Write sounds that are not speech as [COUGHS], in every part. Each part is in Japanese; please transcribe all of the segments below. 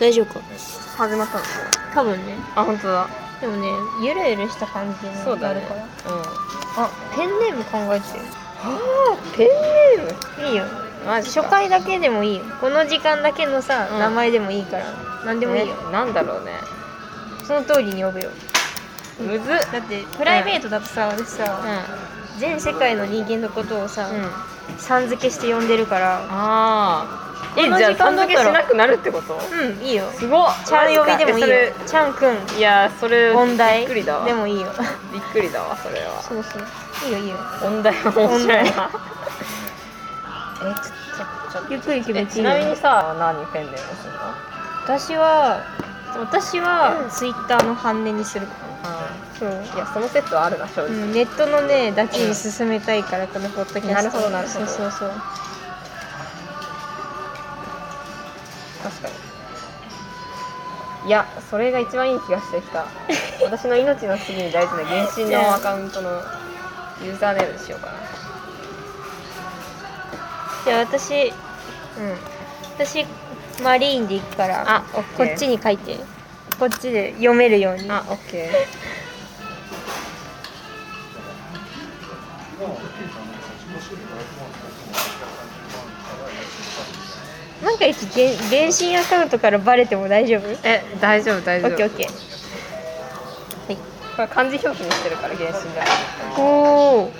大丈夫か？始まったの？多分ね。あ本当だ。でもねゆるゆるした感じそうだね。になるから、うん。あペンネーム考えてあペンネーム？るいいよ。初回だけでもいいよ。この時間だけのさ、うん。名前でもいいから。何でもいいよ、ねなんだろうね。その通りに呼ぶよ。むずっ。だってプライベートだとさ、私うさ、ん。全世界の人間のことをさ、うん。さん付けして呼んでるから。ああえじゃあさん時間だったら付けしなくなるってこと？うんいいよ。すごっ。ちゃん呼びでもいいよ。ちゃんくん。いやそれ音大びっくりだわ。でもいいよ。びっくりだわそれは。そうそう。いいよいいよ。音大は面白いな。えちょちょちょっとゆっくり決めえていいよ。ちなみにさ何ペンネームするの？私は私はツイッターの半値にするあそう、ーいやその説はあるな正直、うん、ネットのねだけに進めたいからこのポッドキャスト。なるほどなるほど。そうそうそう確かに。いやそれが一番いい気がしてきた。[LAUGHS] 私の命の次に大事な原神のアカウントのユーザーネームにしようかな。じゃあ私うん。私マリーンで行くからあこっちに書いて。こっちで読めるように。あオッケー万が一原原神アカウントからバレても大丈夫？え大丈夫大オ丈夫。ッケーオッケー。はい。これ漢字表記にしてるから原神だおお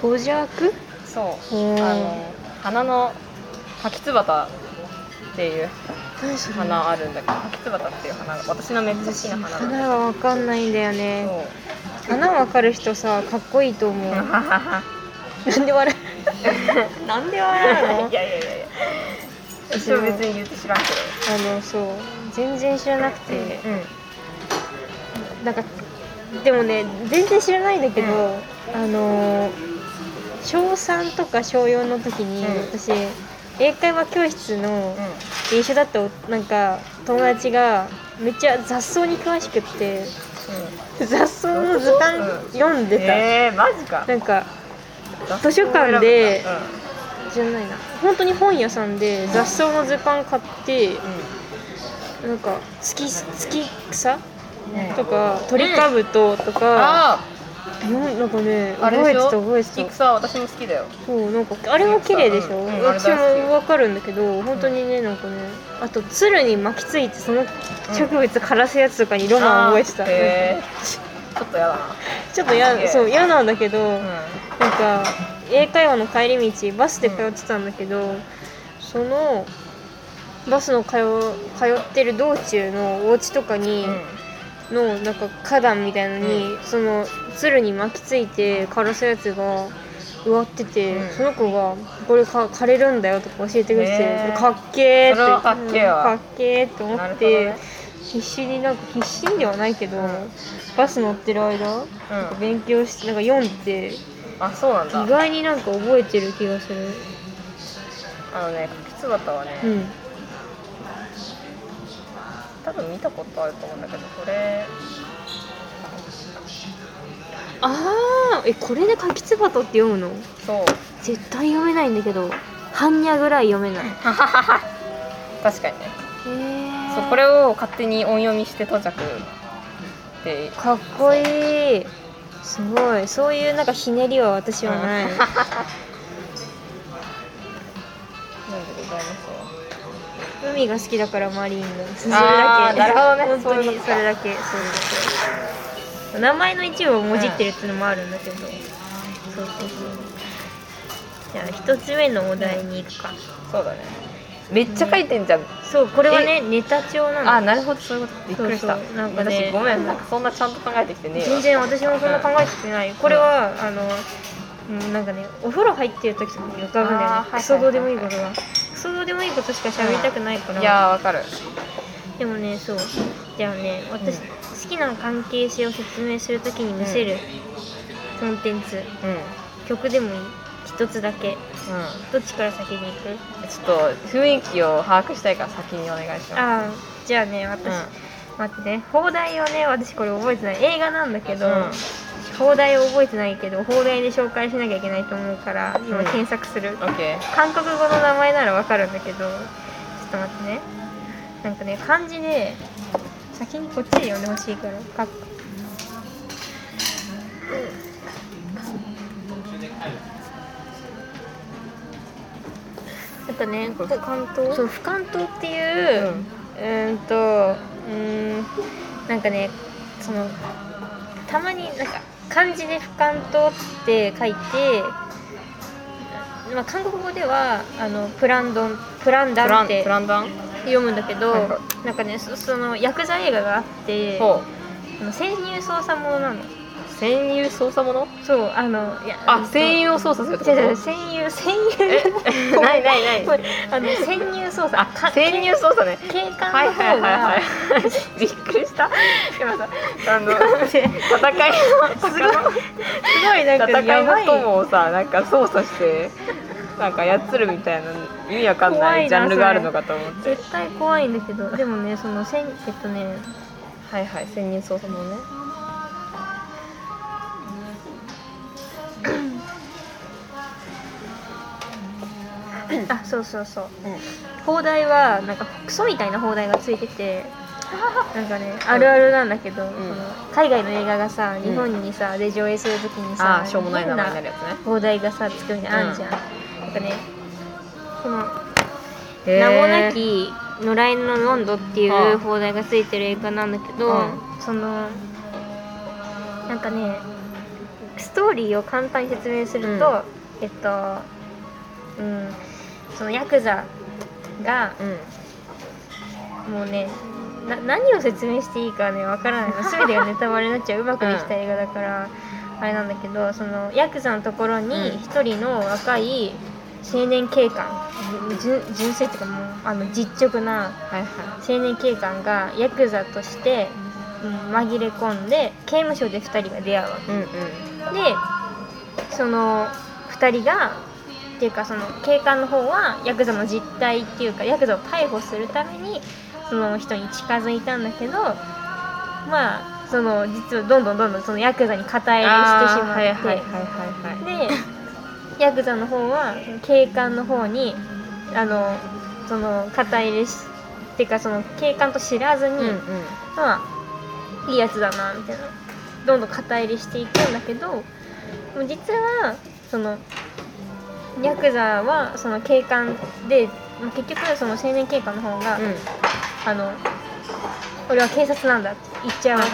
トジャクそう。うんあの花の柿つばたっていう花あるんだけど柿つばたっていう花が私のめっちゃ好きな花花がわかんないんだよけねど花わかる人さかっこいいと思う。[LAUGHS] なんで笑う？[LAUGHS] なんで笑うの？いやいやいやいや私は別に言って知らんけあのそう全然知らなくて、どうん。なんかでもね全然知らないんだけど、うん。あのー小3とか小4の時に、うん。私英会話教室のうん。一緒だったおなんか友達がめっちゃ雑草に詳しくって雑草の図鑑うん。読んでた、えー、マジか。なんか図書館でうじゃないな。本当に本屋さんで雑草の図鑑買って、ん。なんか月月草？うんとか鳥かぶととか、あよなんかね覚えてたょ覚えてた。菊草私も好きだよ。そうなんかあれも綺麗でしょ、うんうん私もわかるんだけど本当にねなんかねあと鶴に巻きついてその植物枯らすやつとかにロマンを覚えてた、ちょっとやだな。ちょっとやすげえ。そう嫌なんだけど、うん。なんか英会話の帰り道バスで通ってたんだけど、そのバスの通通ってる道中のお家とかに、のなんか花壇みたいのに、その鶴に巻きついて枯らすやつが植わってて、うん。その子が「これか枯れるんだよ」とか教えてくれて、へーかっけーって。かっけーっけーって思って、ね。必死になんか必死にではないけど、うん。バス乗ってる間、なんか勉強してなんか読んであそうなんだ。意外になんか覚えてる気がする。あのね柿つばたはね、うん。多分見たことあると思うんだけどこれ。あーえこれで柿つばとって読むの？そう。絶対読めないんだけど般若ぐらい読めない。へ [LAUGHS] 確かにね。えそうこれを勝手に音読みして到着って。かっこいいすごい。そういうなんかひねりは私はない、なんでございます海が好きだからマリーンの。それだけ。[LAUGHS] なるほどね。本当に。それだけ。それだけ名前の一部をもじってるっていうのもあるんだけど、そうそうそう。じゃあ一つ目のお題に行くか、そうだねめっちゃ書いてんじゃん、そうこれはねネタ帳なんだあなるほど。そういう。ことびっくりした。そうそう。なんかね私ごめんなんかそんなちゃんと考えてきてね全然私もそんな考えてきてないこれは、あのうんなんかねお風呂入ってる時とかに浮かぶんだよあーはいはいはいはい。ねクソどうでもいいことが。クソどうでもいいことしか喋りたくないから。いやーわかる。でもねそう。じゃあね私、うん好きな関係性を説明するときに見せるコンテンツ、うん曲でもいい。一つだけうどっちから先に行く？んちょっと雰囲気を把握したいから先にお願いします。ああじゃあね私、うん。待ってね。放題をね私これ覚えてない。映画なんだけど、うん。放題を覚えてないけど放題で紹介しなきゃいけないと思うから今うん。検索する、オッケー韓国語の名前ならわかるんだけどちょっと待ってね。なんかね漢字で先にこっちで読んでほしいからかっなんかねこれ俯瞰灯そう俯瞰灯っていう、うーんとうーんなんかねそのたまになんか漢字で俯瞰灯って書いて、まあ、韓国語ではあのプランドンプランダンってプランダン？読むんだけど、なんかねそそのヤクザ映画があってほあの潜入捜査ものなのう潜入捜査者そうあのいやあ潜入を操作するってこ違う違うと潜入潜え入ないないない。[LAUGHS] あの潜入捜査。あ潜入操作ね。警官はいはいはいはい。[LAUGHS] びっくりした。今さあの [LAUGHS] 戦いのすごいすごいなんか戦いの友をさなんか操作してなんか操るみたいな意味わかんないジャンルがあるのかと思って。絶対怖いんだけど。でもねそのせんえっとねはいはい潜入捜査もね [COUGHS] あそうそうそう。砲台はなんかクソみたいな砲台がついててなんかねあるあるなんだけど、その海外の映画がさ日本にさ、で上映するときにさあーしょうもない名前になるやつね。砲台がさつくみたいなのあんじゃん、なんかねこの名もなき野良犬のロンドっていう砲台がついてる映画なんだけど、うん。そのなんかねストーリーを簡単に説明すると、えっとうんそのヤクザがうん。もうねな何を説明していいかねわからない。の [LAUGHS] 全てがネタバレになっちゃう。うまくできた映画だから、あれなんだけどそのヤクザのところにうん。一人の若い青年警官純純正っていうかもうあの実直な青年警官がヤクザとして、うん、紛れ込んで刑務所で2人が出会うわけ。いうんうんでその2人がっていうかその警官の方はヤクザの実態っていうかヤクザを逮捕するためにその人に近づいたんだけどまあその実はどんどんどんどんそのヤクザに肩入れしてしまって、でヤクザの方は警官の方にあのその肩入れしっていうかその警官と知らずに、うんうん。まあいいやつだなみたいなどんどん肩入れしていくんだけど実はそのヤクザはその警官でまあ結局その青年警官の方が、うん。あの俺は警察なんだって言っちゃうわけ。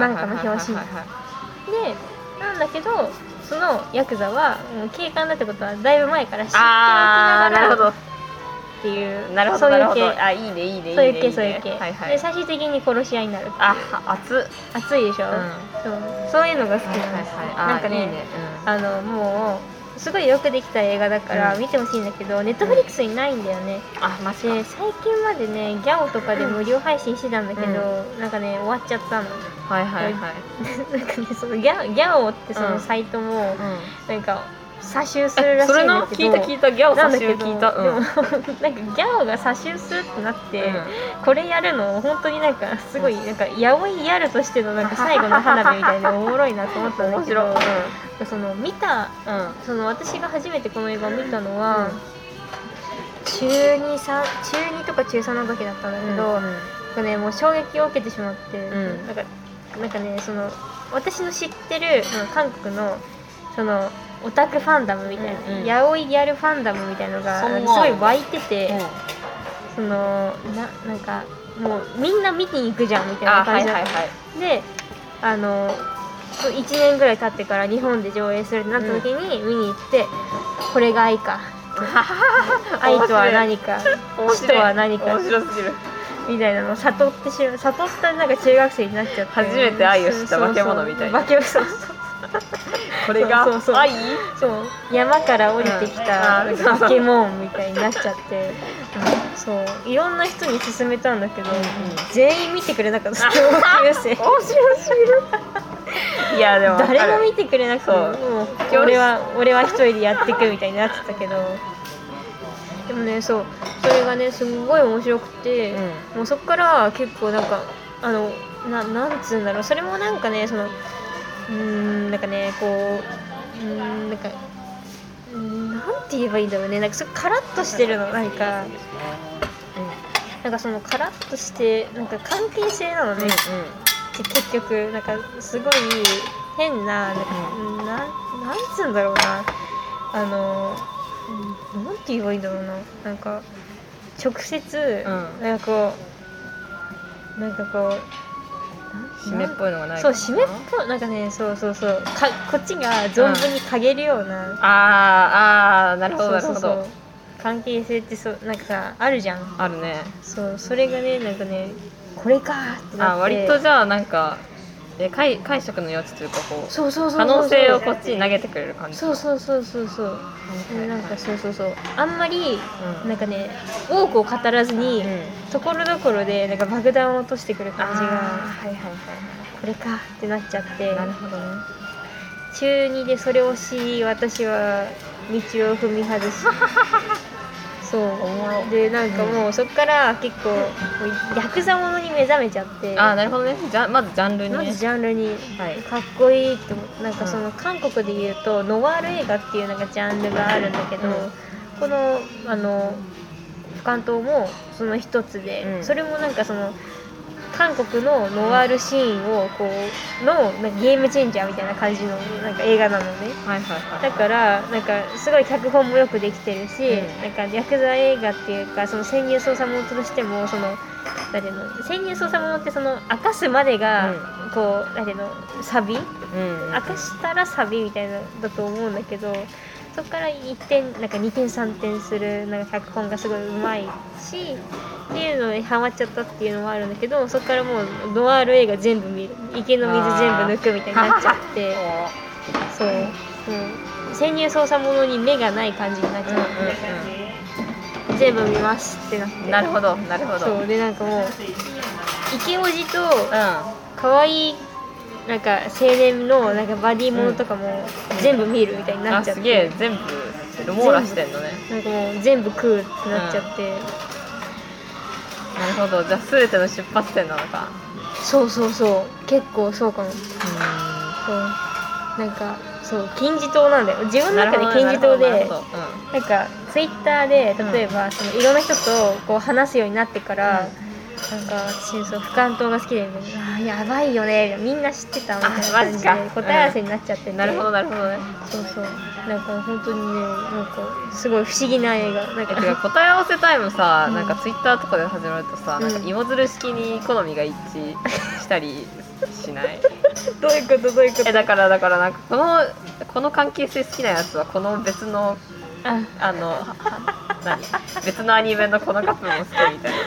なんかの表紙でなんだけどそのヤクザはもう警官だってことはだいぶ前から知っておきあながらーなるほど。っていうなるほそういう系。あいいねいいねいいねそういう系ねそういう系、はいはい。で最終的に殺し合いになるあ熱っ。熱いでしょ、うんそうそういうのが好き。はいはいなんです、はい。あなんかねいいね。あのもうすごいよくできた映画だからうん。見てほしいんだけど、ネットフリックスにないんだよね。うんあマジか。で最近までねギャオとかで無料配信してたんだけど、なんかね終わっちゃったの。はいはいはい。[LAUGHS] なんかねそのギャギャオってそのサイトもうん。なんか詐集するらしいんそれなだけど聞いた聞いたギャオ差しなんだけど聞いた。うん。でも [LAUGHS] なんかギャオが詐集するってなって、うん。これやるの本当になんかすごいなんかやおいやるとしてのなんか最後の花火みたいでおもろいなと思ったんだけ面白いどその見たうん。うんその私が初めてこの映画を見たのは、中2さん中2とか中3の時だったんだけど、なんかねもう衝撃を受けてしまって、ん。なんかなんかねその私の知ってる韓国のそのオタクファンダムみたいな、うんうん。ヤオイギャルファンダムみたいのがそんなすごい湧いてて、うん。そのななんかもうみんな見に行くじゃんみたいな感じはいはいであの1年ぐらい経ってから日本で上映するってなった時に見に行って、これが愛か。[LAUGHS] 愛とは何か。面死とは何か。面白すぎる。みたいなのを悟ってしまう。悟ったなんか中学生になっちゃって。初めて愛を知った化け物みたいな。化け物。そうそう [LAUGHS] これがそうそう。愛？そう。山から降りてきたうんなんか化け物みたいになっちゃって、う [LAUGHS] んそう。いろんな人に勧めたんだけど、全員見てくれなかった。[LAUGHS] 面白すぎる。いやでも誰も見てくれなくてもう。俺は俺は一人でやっていくみたいになってたけど。でもねそう。それがねすんごい面白くて、うん。もうそっから結構なんかあのななんつうんだろう。それもなんかねそのうーんなんかねこううーんなんかなんて言えばいいんだろうね。なんかすごいカラッとしてるのなんか。なん。かなんかそのカラッとしてなんか関係性なのね、結局なんかすごい変ななんか、なんなんつうんだろうな。あのうんなんて言えばいいんだろうな。なんか直接、うん。なんかこうなんかこう湿っぽいのがないそう湿っぽいなんかねそうそうそう。かこっちが存分に嗅げるような、あーあーなるほどなるほど。関係性ってそうなんかさあるじゃん。あるね。そうそれがねなんかねこれかーってなって。あ割とじゃあなんかえ解解釈の余地というかこうそうそうそう可能性をこっちに投げてくれる感じ。そうそうそうそうそう。はいなんかそうそうそう。あんまりうん。なんかね多くを語らずに、うん。ところどころでなんか爆弾を落としてくる感じがはいはいはいこれかってなっちゃって。はいなるほどね。中2でそれを知り私は道を踏み外し [LAUGHS] そう。でなんかもうそっから結構もうヤクザものに目覚めちゃって。あーなるほどね。じゃまずジャンルにね。まずジャンルに。はい。かっこいいってなんかその韓国で言うとノワール映画っていうなんかジャンルがあるんだけど、うん。このあの俯瞰島もその一つで、うん。それもなんかその韓国のノワールシーンをこうのなんかゲームチェンジャーみたいな感じのなんか映画なのね。はいはいはいだからなんかすごい脚本もよくできてるし、うん。なんかヤクザ映画っていうかその潜入捜査ものとしてもそのなんていうの潜入捜査ものってその明かすまでが、こうなん。ていうのサビ？うん明かしたらサビみたいなだと思うんだけどそこから1点なんか2点3点するなんか脚本がすごいうまいしっていうのにハマっちゃったっていうのもあるんだけどそこからもうノワール映画全部見る。池の水全部抜くみたいになっちゃって。そう。もう潜入捜査ものに目がない感じになっちゃって、全部見ますってなって。なるほどなるほど。そう。でなんかもう池おじとうん。可愛いなんか青年のなんかバディものとかも全部見るみたいになっちゃって、あすげえ全部ロモーラしてんのね。なんかもう全部食うってなっちゃって、なるほどじゃあ全ての出発点なのか。そうそうそう。結構そうかも。うそうなんかそう金字塔なんだよ。自分の中で金字塔でなるほどなん。かツイッターで例えば、そのいろんな人とこう話すようになってから、なんか私そう俯瞰島が好きであーやばいよね。みんな知ってたみたいな感じで答え合わせになっちゃってて、うんなるほどなるほどね。そうそう。なんか本当にねなんかすごい不思議な映画。なんか答え合わせタイムさ、うん。なんかツイッターとかで始まるとさ、うん。なんか芋づる式に好みが一致したりしない？[LAUGHS] どういうことどういうこと？えだからだからなんかこのこの関係性好きなやつはこの別のああのは何？別のアニメのこのカップルも好きみたいな。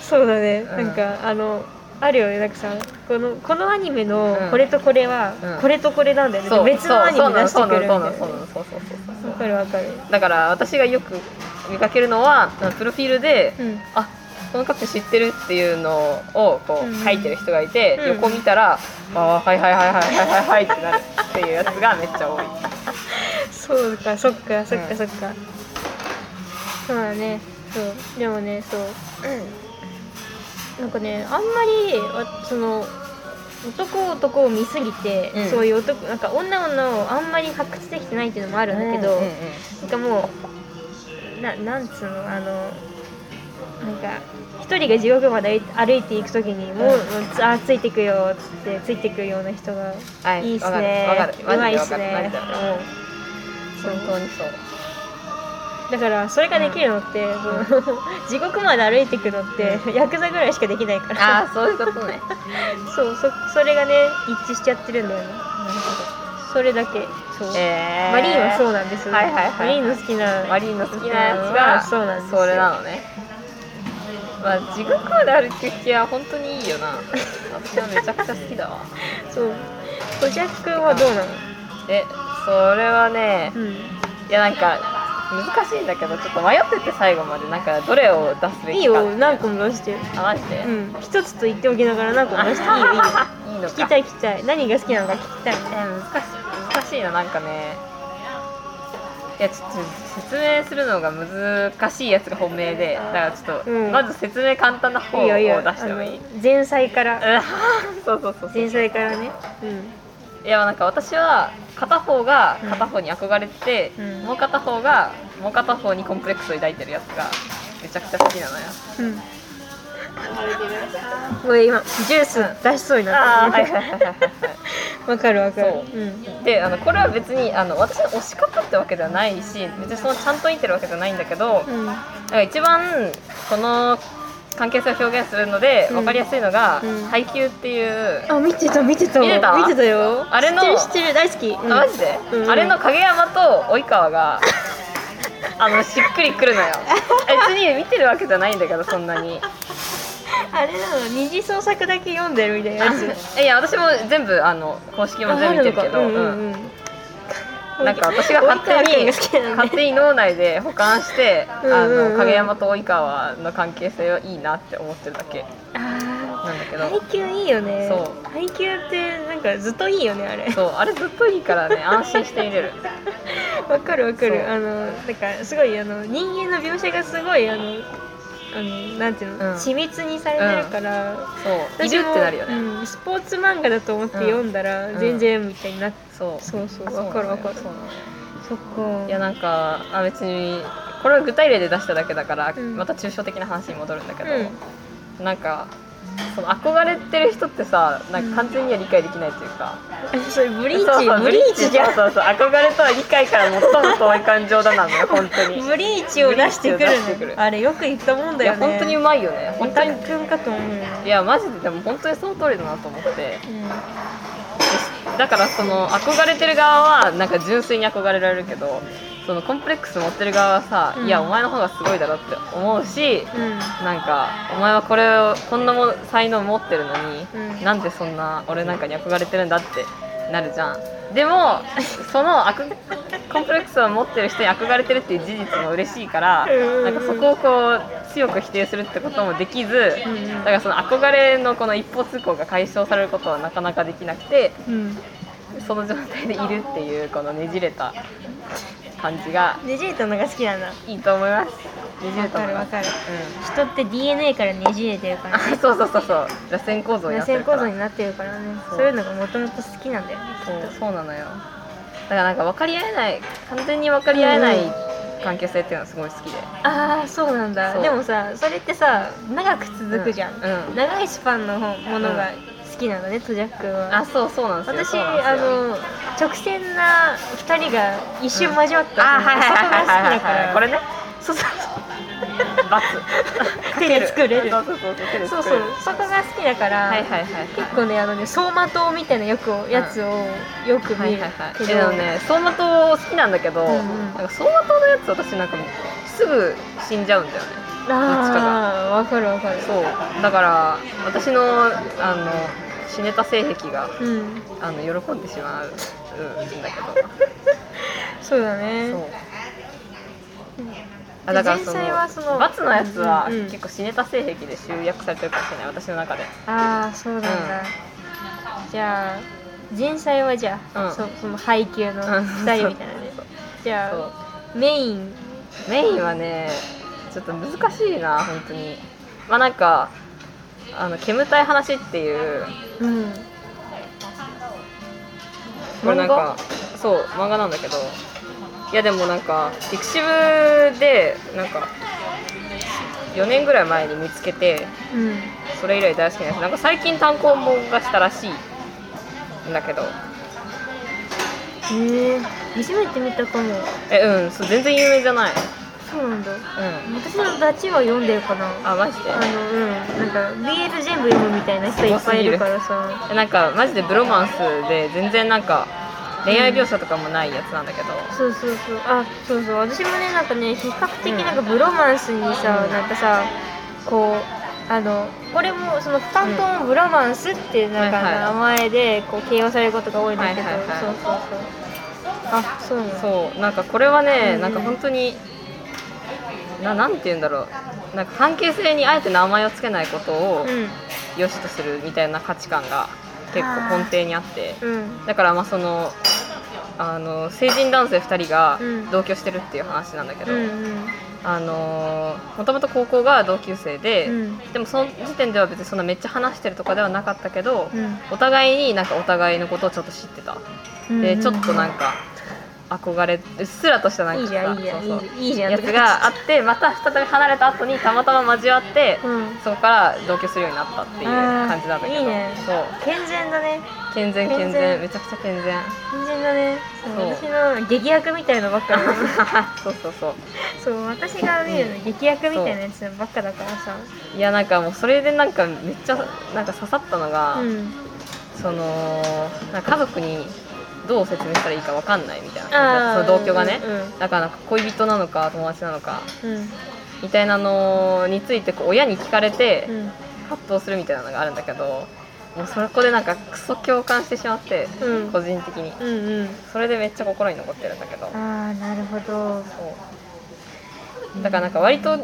そうだね、うん。なんかあのあるよね。なんかさこのこのアニメのうん。これとこれは、うん。これとこれなんだよね、そう。別のアニメ出してくるみたいそうななの。そうなの。そうなの。そうそうそうそうわかるわかる。だから私がよく見かけるのはプロフィールで、うん。あこのカ知ってるっていうのをこうん。う書いてる人がいて、うん。横見たら、ああはいはいはいはいはいはいはいってなるっていうやつがめっちゃ多い。そうかそっかそっうん。かそっか、そうだね。そう。でもねそう。なんかねあんまりあその男男を見すぎて、うん。そういう男なんか女女をあんまり発掘できてないっていうのもあるんだけど、うんうんうん。なんかもうななんつうのあのなんか一人が地獄まで歩いていくときにもう、うん。あついてくよっつってついてくような人がはいいいっすね。うまいっすね。本当にそう。だからそれができるのって、その [LAUGHS] 地獄まで歩いていくのって、ヤクザぐらいしかできないから。ああそういうことね。[LAUGHS] そうそそれがね一致しちゃってるんだよね。なるほそれだけ。そう、どえー、マリーンはそうなんですはいはいはいマリーンの好きなマリーンの好きなやつうん。がそうなんですよ。それなのねまあ地獄まで歩く気は本当にいいよな。私はめちゃくちゃ好きだわ。そう。コジャック君はどうなの？えそれはねうん。いやなんか難しいんだけどちょっと迷ってて最後までなんかどれを出すべいいきかよ何個も出して。あマジで、うん。一つと言っておきながら何個も出して。いいよいいよいいのか。聞きたい聞きたい。何が好きなのか聞きたい。え難しい。難しいななんかねいやちょっと説明するのが難しいやつが本命でだからちょっと、うん。まず説明簡単な方を出いいよいいよしてもいい？あの前菜から。[LAUGHS] うんそうそうそうそう。前菜からね。いやなんか私は片方がうん。片方に憧れてて、うん。もう片方がもう片方にコンプレックスを抱いてるやつがめちゃくちゃ好きなのよ。うんうんこれ今ジュース出しそうになって [LAUGHS] わかるわかる。そう。うん。であのこれは別にあの私の推し方ってわけではないし別にそのちゃんと言ってるわけじゃないんだけど、うん。なんか一番この関係性を表現するのでうん。分かりやすいのが「うん。配給」っていう、あ見てた見てた。見てた？見てたよ。あれの知ってる大好き、マジで、うん。あれの影山と及川が [LAUGHS] あのしっくりくるのよ。[LAUGHS] 別に見てるわけじゃないんだけどそんなに。あれなの二次創作だけ読んでるみたいなやつ。[LAUGHS] いや私も全部あの公式も全部見てるけど、なんか私が勝手に勝手に脳内で保管して、あの影山と及川の関係性はいいなって思ってるだけ。あなんだけど。ー配給いいよね。そう。配給ってなんかずっといいよねあれ。そう。あれずっといいからね安心して見れる。[LAUGHS] わかるわかる。あのなんかすごいあの人間の描写がすごいあのあのなんていうの、うん。緻密にされてるから、そう。いるってなるよね、うん、スポーツ漫画だと思って読んだら、うん。全然みたいになっう。そうそうそうわかるわかる。そうなのよ。そっか。いやなんかあ別にこれは具体例で出しただけだから、うん。また抽象的な話に戻るんだけど、うん。なんかその憧れてる人ってさなんか完全には理解できないというか、えそれブリーチそうそうブリーチじゃん。そうそうそう憧れとは理解から最も遠い感情だなのよ本当に。ブリーチを出してくるブリーチを出してくる。のあれよく言ったもんだよね。いや本当にうまいよね。本本当に。当にくんかと思ういやマジででも本当にその通りだなと思って。うだからその憧れてる側はなんか純粋に憧れられるけどそのコンプレックス持ってる側はさ、うん。いやお前の方がすごいだろって思うし、んうん。なんかお前はこれをこんなも才能持ってるのに、うん。なんでそんな俺なんかに憧れてるんだってなるじゃん。でも [LAUGHS] そのコンプレックスを持ってる人に憧れてるっていう事実も嬉しいから、うん。なんかそこをこう強く否定するってこともできず、うんうん。だからその憧れのこの一方通行が解消されることはなかなかできなくてうん。その状態でいるっていうこのねじれた感じがねじれたのが好きなんだいいと思います。ねじれわたのがかるわかるうん人って DNA からねじれてるからね。あそうそうそうそう。螺旋構造に螺なってるから。旋構造になってるからね。そう。そういうのがもともと好きなんだよねきそうそうなのよ。だからなんか分かり合えない完全に分かり合えない関係性っていうのはすごい好きで。ああそうなんだ。そう。でもさそれってさ長く続くじゃん、うん。うん。長いスパンのものが好きなのねトジャックは。あそうそうなんですよ。私あの直線な2人が一瞬交わった、あはいはいはいはいはい。そこが好きだから。はいこれね。そうそうバツ [LAUGHS] 手で作れる。そうそうそうそこが好きだから、はいはいはい結構ねあのね走馬灯みたいなよくやつをよく見るはいはいはい。けど、えでもね走馬灯好きなんだけど、うんうん。なんか走馬灯のやつ私なんかすぐ死んじゃうんだよねああわかるわかる。そう。だから私のあの死ネタ性癖がうん。あの喜んでしまうんだけど。[LAUGHS] そうだね。そう。あだからそののバツのやつはうんうん結構死ネタ性癖で集約されてるかもしれない私の中で。ああそうなんだ、じゃあ前菜はじゃあ、うん。そその配給のうん2人みたいなね。[LAUGHS] じゃあメイン。メインはねちょっと難しいな本当に。まあなんかあの煙たい話っていう。うん。これなんかそう漫画なんだけど。いやでもなんかピクシブでなんか4年ぐらい前に見つけてうん。それ以来大好きなんですなんか最近単行本がしたらしいんだけど。へえ初めて見たかも。えうんそう全然有名じゃないそうなんだ。うん。私のダチは読んでるかな。あマジで？あのうん。なんか BL 全部読むみたいな人いっぱいいるからさ。えなんかマジでブロマンスで全然なんか恋愛描写とかもないやつなんだけど、そうそうそう。あそうそう。私もねなんかね比較的なんかブロマンスにさ、うん。なんかさこうあのこれもその不担当もブロマンスってなんか名前でこう形容されることが多いんだけど、そうそうそう。あそうなのそう。なんかこれはね、うん。なんか本当にななんて言うんだろう。なんか関係性にあえて名前を付けないことをうん。良しとするみたいな価値観が結構根底にあって。うん。だからまあそのあの成人男性2人がうん。同居してるっていう話なんだけど、うんあのもともと高校が同級生で、うん。でもその時点では別にそんなめっちゃ話してるとかではなかったけど、うん。お互いになんかお互いのことをちょっと知ってた、うんでちょっとなんか憧れうっすらとしたなんかいいじゃんいいじゃんそうそう。いいいいじゃん。やつがあってまた再び離れた後にたまたま交わって、うん。そこから同居するようになったっていう感じなんだけど。いいね。そう。健全だね。健全健健全。全めちゃくちゃ健全。健全だね。そう。そう私の劇薬みたいのばっかだそうそうそう。そう私が見るの劇薬みたいなやつばっかだからさ。いやなんかもうそれでなんかめっちゃなんか刺さったのが、うん。そのなんか家族にどう説明したらいいかわかんないみたいな。その同居がね、うんだからなんか恋人なのか友達なのか。うん。みたいなのについてこう親に聞かれてうん。葛藤するみたいなのがあるんだけどもうそこでなんかクソ共感してしまって、うん。個人的に。うんうん。それでめっちゃ心に残ってるんだけど。ああなるほど。そう。だからなんか割と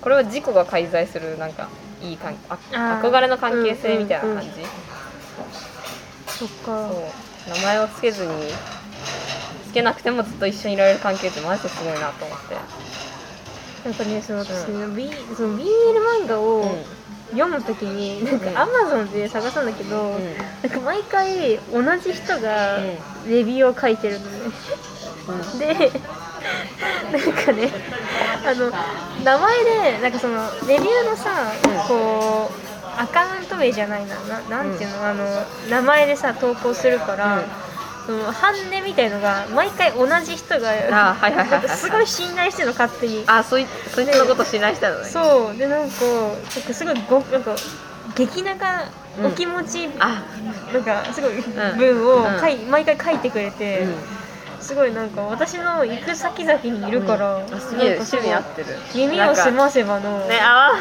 これは自己が介在するなんかいい関ああー。憧れの関係性みたいな感じ、そっか。そう名前を付けずにつけなくてもずっと一緒にいられる関係ってマジですごいなと思って、なんかねその私うね、B その BL 漫画を読むときになん。うんかアマゾンで探すんだけど、うん。なんか毎回同じ人がうん。レビューを書いてるのね、うん。でなんかねあの名前でなんかそのレビューのさ、うん。こうアカウント名じゃないな。ななんていうの、あの名前でさ投稿するから、うん。そのハンデみたいのが毎回同じ人がすごい信頼してるの勝手に。あそいそいつのこと信頼したのね。そう。でなんかなんかすごいごなんか激長うんお気持ち、あ。なんかすごいん。文をうん。毎回書いてくれて、うんすごいなんか私の行く先々にいるから、うん。あすげえ趣味合ってる。耳を澄ませばの、ねあー。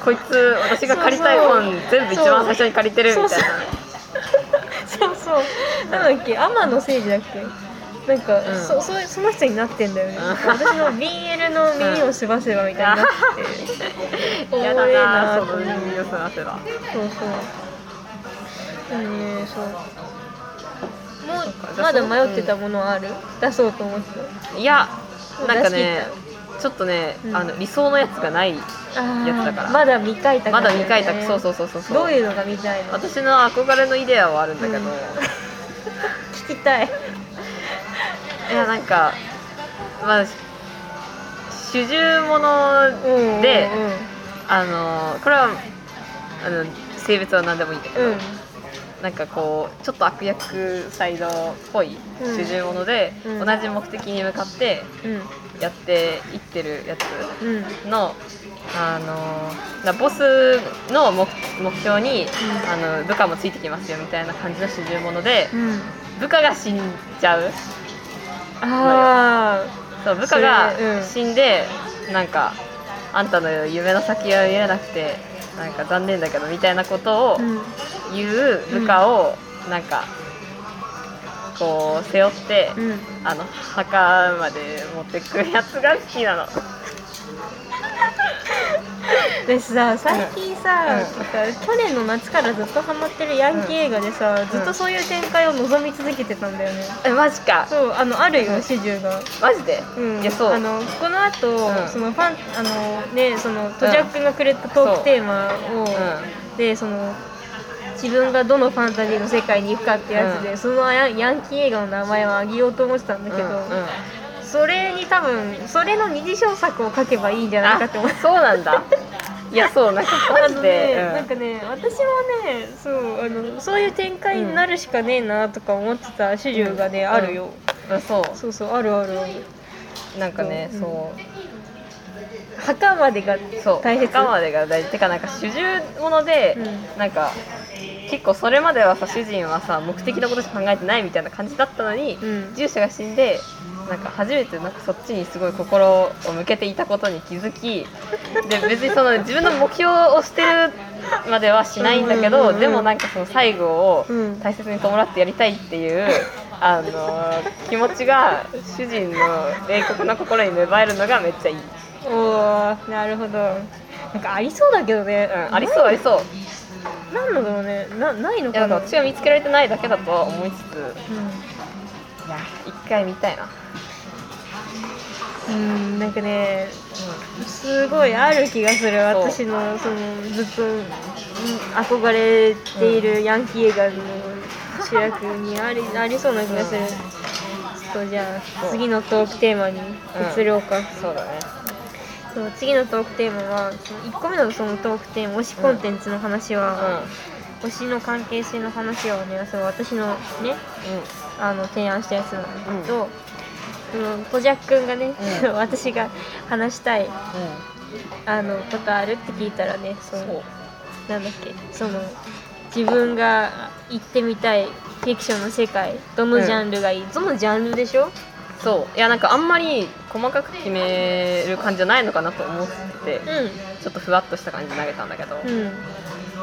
[LAUGHS] こいつ私が借りたい本全部一番最初に借りてるみたいな。そうそう。なんだっけ天野誠治だっけ？なんか、うん。そそその人になってんだよね。うん。私の BL の耳を澄ませばみたいになってて。[LAUGHS] 嫌だなその耳を澄ませば。そうそう。うんねそうもうまだ迷ってたものはある、出そうと思っていやなんかね切ちょっとね、うん。あの理想のやつがないやつだから。まだ未開拓まだ未開拓そうそうそうそうどういうのが見たいの？私の憧れのイデアはあるんだけど、うん。[LAUGHS] 聞きたい。いやなんかまあ主従ものでうんうん。あのこれはあの性別は何でもいいんだけど、うんなんかこうちょっと悪役サイドっぽいうん主従もので、うん。同じ目的に向かってうん。やっていってるやつうん。のあのなボスの目目標に、あの部下もついてきますよみたいな感じの主従ものでうん。部下が死んじゃうあそう部下が死んで、なんかあんたの夢の先は見えなくてなんか残念だけどみたいなことを言う部下をなんかこう背負って、うんあの墓まで持ってくやつが好きなの。[LAUGHS] でさ最近さ、うん。去年の夏からずっとハマってるヤンキー映画でさ、ずっとそういう展開を望み続けてたんだよね、えマジか。そうあのあるようん。始終が。マジで、うん、いやそう。あのこの後、うん。そのファンあのねそのトジャックがくれたトークテーマを、でその自分がどのファンタジーの世界に行くかってやつで、うん。そのヤンキー映画の名前をあげようと思ってたんだけど、うん。うんそれに多分それの二次創作を書けばいいんじゃないかって思って。あそうなんだ。いやそうなんかあマジので、ね、うん。なんかね私もねそうあのそういう展開になるしかねえなとか思ってた主従がね、うんあるよ、うん。そう。そうそうあるあるなんかねうんそう。墓までがそう。大切。墓までが大事。てかなんか主従もので、うん。なんか結構それまではさ主人はさ目的のことしか考えてないみたいな感じだったのに、うん。従者が死んでなんか初めてなんかそっちにすごい心を向けていたことに気づきで別にその自分の目標を捨てるまではしないんだけど、でもなんかその最後をうん。大切に弔ってやりたいっていう、あの気持ちが主人の冷酷な心に芽生えるのがめっちゃいい、おーなるほど。なんかありそうだけどね、うん、ありそうありそう。なんだろうね。なないのかな？私が見つけられてないだけだとは思いつつ。ういや一回見たいな、ん、うん、なんかねすごいある気がする私のそのずっとうん憧れているヤンキー映画の主役にあり [LAUGHS] ありそうな気がする。とじゃあ次のトークテーマに移ろうか、そうだね。そう次のトークテーマはその1個目のそのトークテーマ推しコンテンツの話は、推しの関係性の話はねそう私のねあの提案したやつなんだけど、そのポジャックンがね、うん。私が話したいあのことあるって聞いたらねそう。なんだっけその自分が行ってみたいフィクションの世界どのジャンルがいい、どのジャンルでしょ？そう。いやなんかあんまり細かく決める感じじゃないのかなと思っててちょっとふわっとした感じで投げたんだけど。うん。うん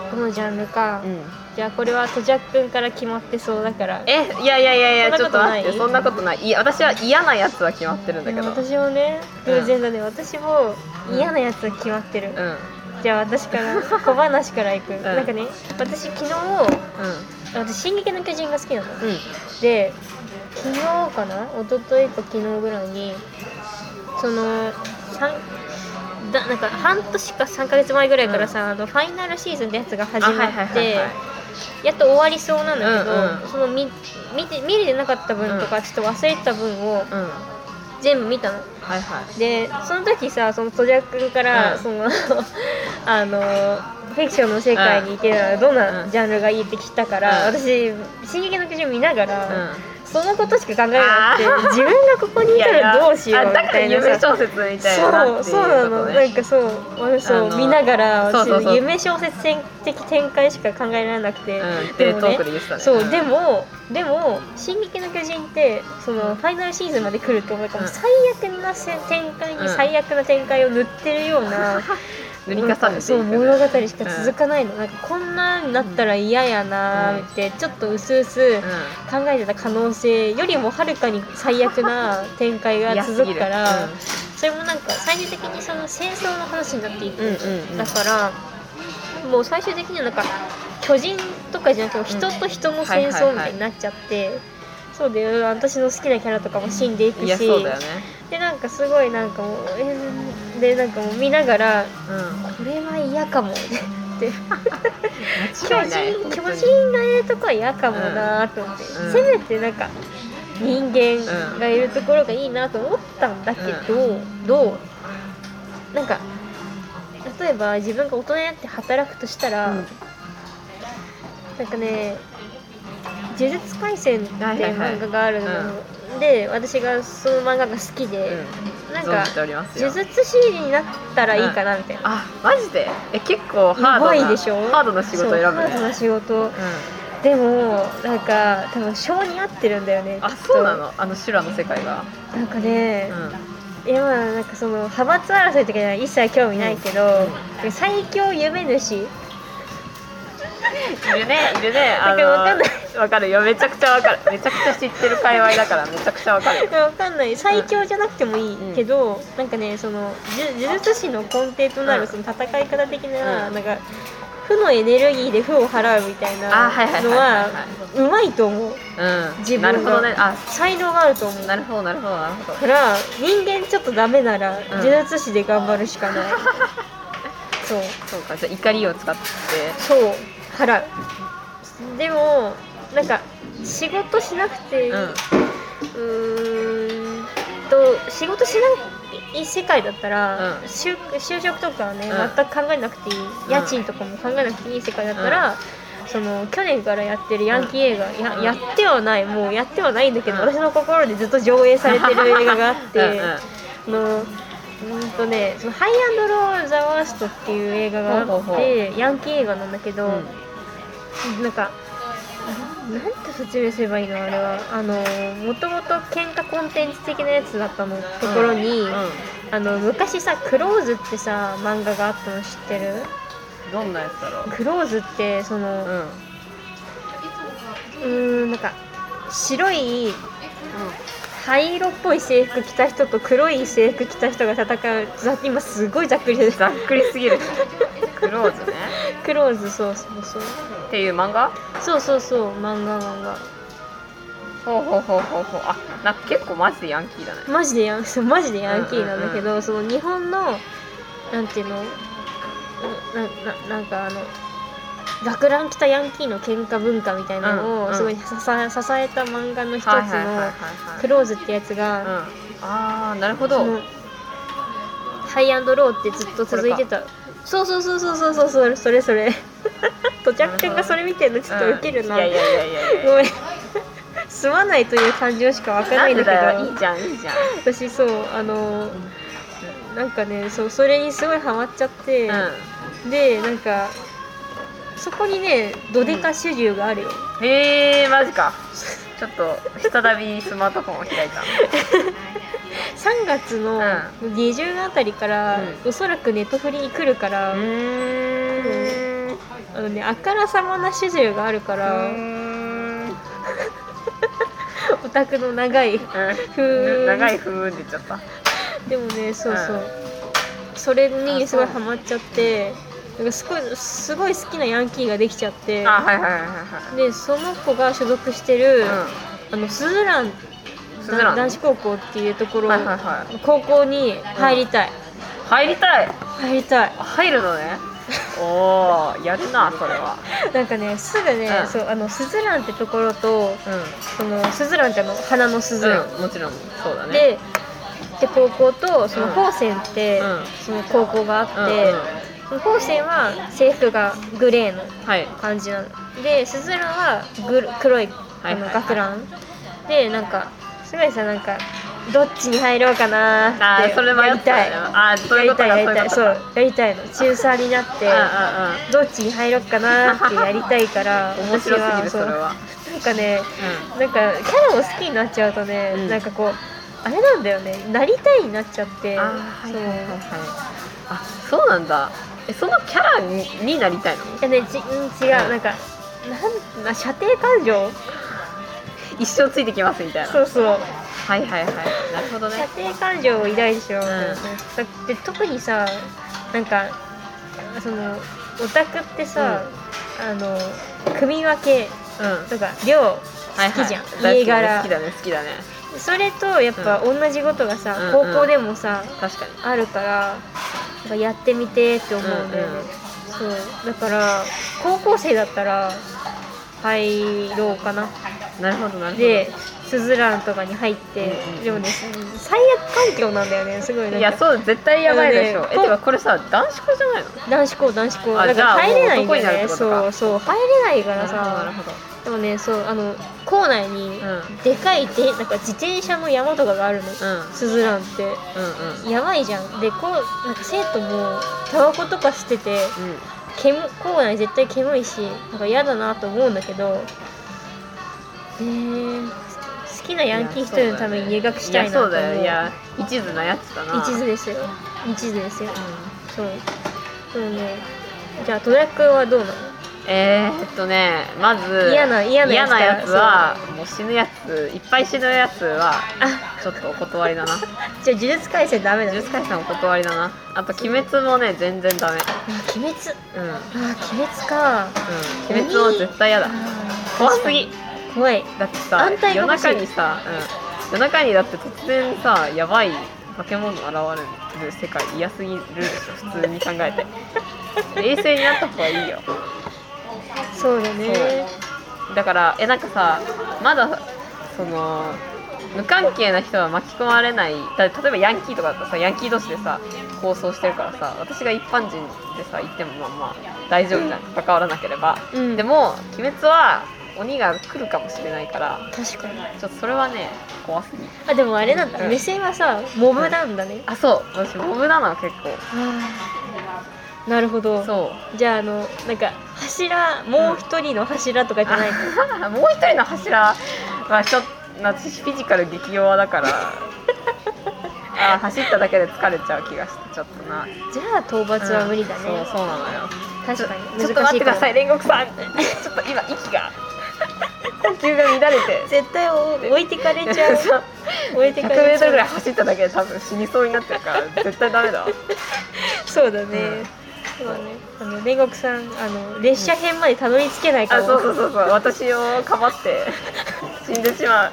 どのジャンルか、うんじゃあこれはトジャックンから決まってそうだから。えいやいやいやいやちょっとそんなことない？待ってそんなことない。いや私は嫌なやつは決まってるんだけど。うん私もね偶然だね、私も嫌なやつは決まってる、うん。じゃあ私から [LAUGHS] 小話からいく、ん。なんかね私昨日私「進撃の巨人」が好きなの。うん。で昨日かな？一昨日か昨日ぐらいにその三だなんか半年か3か月前ぐらいからさ、あのファイナルシーズンってやつが始まってやっと終わりそうなんだけど、うんうん。その見見て見れてなかった分とか、ちょっと忘れてた分をうん。全部見たの。はいはい。でその時さそのトジャックから、うん。その [LAUGHS] あのフィクションの世界に行けたらどんなジャンルがいいって聞いたから、うん。私「進撃の巨人」見ながら、うんそのことしか考えなくて自分がここにいたらどうしようみあだからたいな夢さ小説みたいなそうそうなの、なんかそう私そう見ながらそうそうそう。私夢小説的展開しか考えられなくて、うんでもねね。そう、うんでもでも「進撃の巨人」ってそのファイナルシーズンまで来ると思うから、うん。最悪なせ展開うんに最悪な展開を塗ってるような、[LAUGHS] 塗り重ねていくそう物語しか続かないの、なんかこんなんなったら嫌やなーって、ちょっとうすうすう考えてた可能性よりもはるかに最悪な展開が続くから、嫌すぎる。それもなんか最終的にその戦争の話になっていく、うんうんうん。だからもう最終的にはなんか巨人とかじゃなくて人と人の戦争みたいになっちゃって。そうで私の好きなキャラとかも死んでいくし。ね。でなんかすごいなんかもうえーでなんかもう見ながらうん。これは嫌かもって。巨間違いない人巨人がいるとこは嫌かもなと思って、うんせめてなんか人間がいるところがいいなと思ったんだけど、どう？なんか例えば自分が大人になって働くとしたら、うん。なんかね「呪術廻戦」っていうはいはいはい。漫画があるの、で私がその漫画が好きで、なんか存じておりますよ。呪術師になったらいいかなみたいな。あマジで？え結構ハードなでしょ？ハードな仕事選ぶそうハードねな仕事。うでもなんか多分性に合ってるんだよね。んあそうなの？あの修羅の世界が。なんかねう、いやまあなんかその派閥争いとかには一切興味ないけど、最強夢主んいるねいるね。あなんかわかんない。わかるよ。めちゃくちゃわかる。めちゃくちゃ知ってる界隈だからめちゃくちゃわかるわかんない。最強じゃなくてもいいけど、なんかねその呪呪術師の根底となうん。るその戦い方的な、うん。なんか負のエネルギーで負を払うみたいなのはうまいと思う。うん。自分がなるほどね。あ。才能があると思う。なるほどなるほどなるほど。だから人間ちょっとダメならん。呪術師で頑張るしかない、[LAUGHS] そう。そうか。じゃあ怒りを使って。そう払う。でもなんか仕事しなくて、ううん。ーんと仕事しない世界だったら、うん。就就職とかはね、うん。全く考えなくていい。家賃とかも考えなくていい世界だったら、その去年からやってるヤンキー映画、やうん。やってはない。もうやってはないんだけど、うん。私の心でずっと上映されてる映画があってうんうん。あのうんとねそのハイアンドロー・ザ・ワーストっていう映画があってほうほうほう。ヤンキー映画なんだけど、うんなんかななんて説明すればいいのあれは。あのもともと喧嘩コンテンツ的なやつだったのところに、うんあの昔さ「クローズ」ってさ漫画があったの知ってる？どんなやつだろう？クローズってそのうん。うーんなんか白い灰色っぽい制服着た人と黒い制服着た人が戦う。ざ今すごいざっくりでざっくりすぎる。クローズね。クローズそうそうそう。っていう漫画？そうそうそう漫画漫画。ほうほうほうほうほう。あなんか結構マジでヤンキーだね。マジでヤンそうマジでヤンキーなんだけど、その日本のなんていうの？なななんかあの学ラン着たヤンキーの喧嘩文化みたいなのうんうん。をすごい支え支えた漫画の一つのはい「クローズ」ってやつが、うん、ああなるほど。ハイアンドローってずっと続いてた。そうそうそうそうそうそうそれそれそれ。とちゃくくんがそれ見てるのちょっとウケるな、うんいやいやいやいやごめん。すまないという感情しかわかんないんだけど。いいじゃんいいじゃん。私そうあのなんかねそうそれにすごいハマっちゃって、でなんかそこにねどでか主従があるよ、うん、へえマジか。ちょっと再びスマートフォンを開いた。[LAUGHS] 3月の下旬あたりから、うおそらくネットフリに来るから、うーん。あのねあからさまな主従があるから、うん。[LAUGHS] オタクの長いふーん長いふーんって言っちゃった。でもねそうそう、うんそれにすごいハマっちゃってかすごいすごい好きなヤンキーができちゃってあはいはいはいはいはい。でその子が所属してる、うあのスズランスズラン。男子高校っていうところ、はいはいはい。高校に入りたい、ん。入りたい？入りたい。入るのね？[LAUGHS] おおやるなそれは。なんかねすぐね、うん。そうあのスズランってところとうそのスズランってあの花のスズラン、ん、うん、もちろんそうだね。でで高校とそのうん。宝泉って、うん。その高校があうんって、うんその宝泉は制服がグレーのはい。感じなの。でスズランはグル黒いあのはいはい。はい学ラン。でなんかすごいさなんかどっちに入ろうかなーってやりたい。あーそういうことやりたいやりたい。そうやりたいの。中3になってうんうんどっちに入ろうかなーってやりたいからうん [LAUGHS] 面白すぎるそれは。なんかねなんかキャラを好きになっちゃうとね、うん。なんかこうあれなんだよね。なりたいになっちゃって。あーはいはいそうなんだえそのキャラにになりたいの？いやねじうん違う、うん。なんかなんな射程感情？一生ついてきますみたいな。そうそう。はいはいはい。なるほど射ね程感情を抱いてしまう。ん。だよね、うだって特にさなんかそのオタクってさ、あの組分けうん。とか量好はいはいきじゃん、大好き家柄。好きだね好きだねそれとやっぱ同じことがさ、うん高校でもさ、確かに。あるからやっぱやってみてって思うんだよ。ね、うんうん。そう。だから高校生だったら入ろうかな。なるほどなるほど。でスズランとかに入って、でもね最悪環境なんだよねすごいなんか。いやそう絶対やばいでしょ、ねえてかこれさ男子校じゃないの？男子校男子校。あだから入れないんだよね。そうそう入れないからさ。でもねそうあの校内にうん。でかいでなんか自転車の山とかがあるの、うん。スズランって。うんうん。やばいじゃん。でこうなんか生徒もタバコとか吸っててうん。煙校内絶対煙いしなんか嫌だなと思うんだけど。ねえ好きなヤンキー一人のために入学したいなとそうだよ。いや一途なやつだな。一途ですよ。一途ですよ。そう。そうねじゃあ戸田君はどうなの？えー、っとねまず嫌な嫌なやつからやつはもう死ぬやつ。いっぱい死ぬやつはあ。ちょっとお断りだな。[LAUGHS] じゃあ呪術廻戦ダメだね呪術廻戦お断りだな。あと鬼滅もね全然ダメ。あ鬼滅？うん。うんあ鬼滅か。鬼滅も絶対嫌だ。怖すぎ怖い。だってさ安泰が夜欲しい中にさ、うん、夜中にだって突然さやばい化け物現れる世界嫌すぎるでしょ。普通に考えて。[LAUGHS] 冷静になった方がいいよ。そうだね。だからえなんかさまだその無関係な人は巻き込まれない。だ例えばヤンキーとかだったらさヤンキー同士でさ構想してるからさ私が一般人でさ行ってもまあまあ大丈夫じゃん。関わらなければ、うん。でも鬼滅は鬼が来るかもしれないから確かに。ちょっとそれはね怖すぎあでもあれなんだ、うん。目線はさモブなんだね、あそう。私モブなの結構。なるほど。そう。じゃああのなんか柱もう一人の柱とかじゃないの、あもう一人の柱はちょっと私フィジカル激弱だから。[LAUGHS] あ走っただけで疲れちゃう気がしてちょっとな。じゃあ討伐は無理だね、うんそうそうなのよ。確かに。ちょっと待ってくださいね煉獄さん。ちょっと今息が呼吸が乱れて。絶対お置いてかれちゃう。[LAUGHS] 置いてかれ 100m ちゃう。ぐらい走っただけで多分死にそうになってるから [LAUGHS] 絶対ダメだわ。そうだね、うん。そうだね。あの煉獄さんあの列車編までたどり着けないかも、あそうそうそうそう。私をかばって [LAUGHS] 死んでしまう。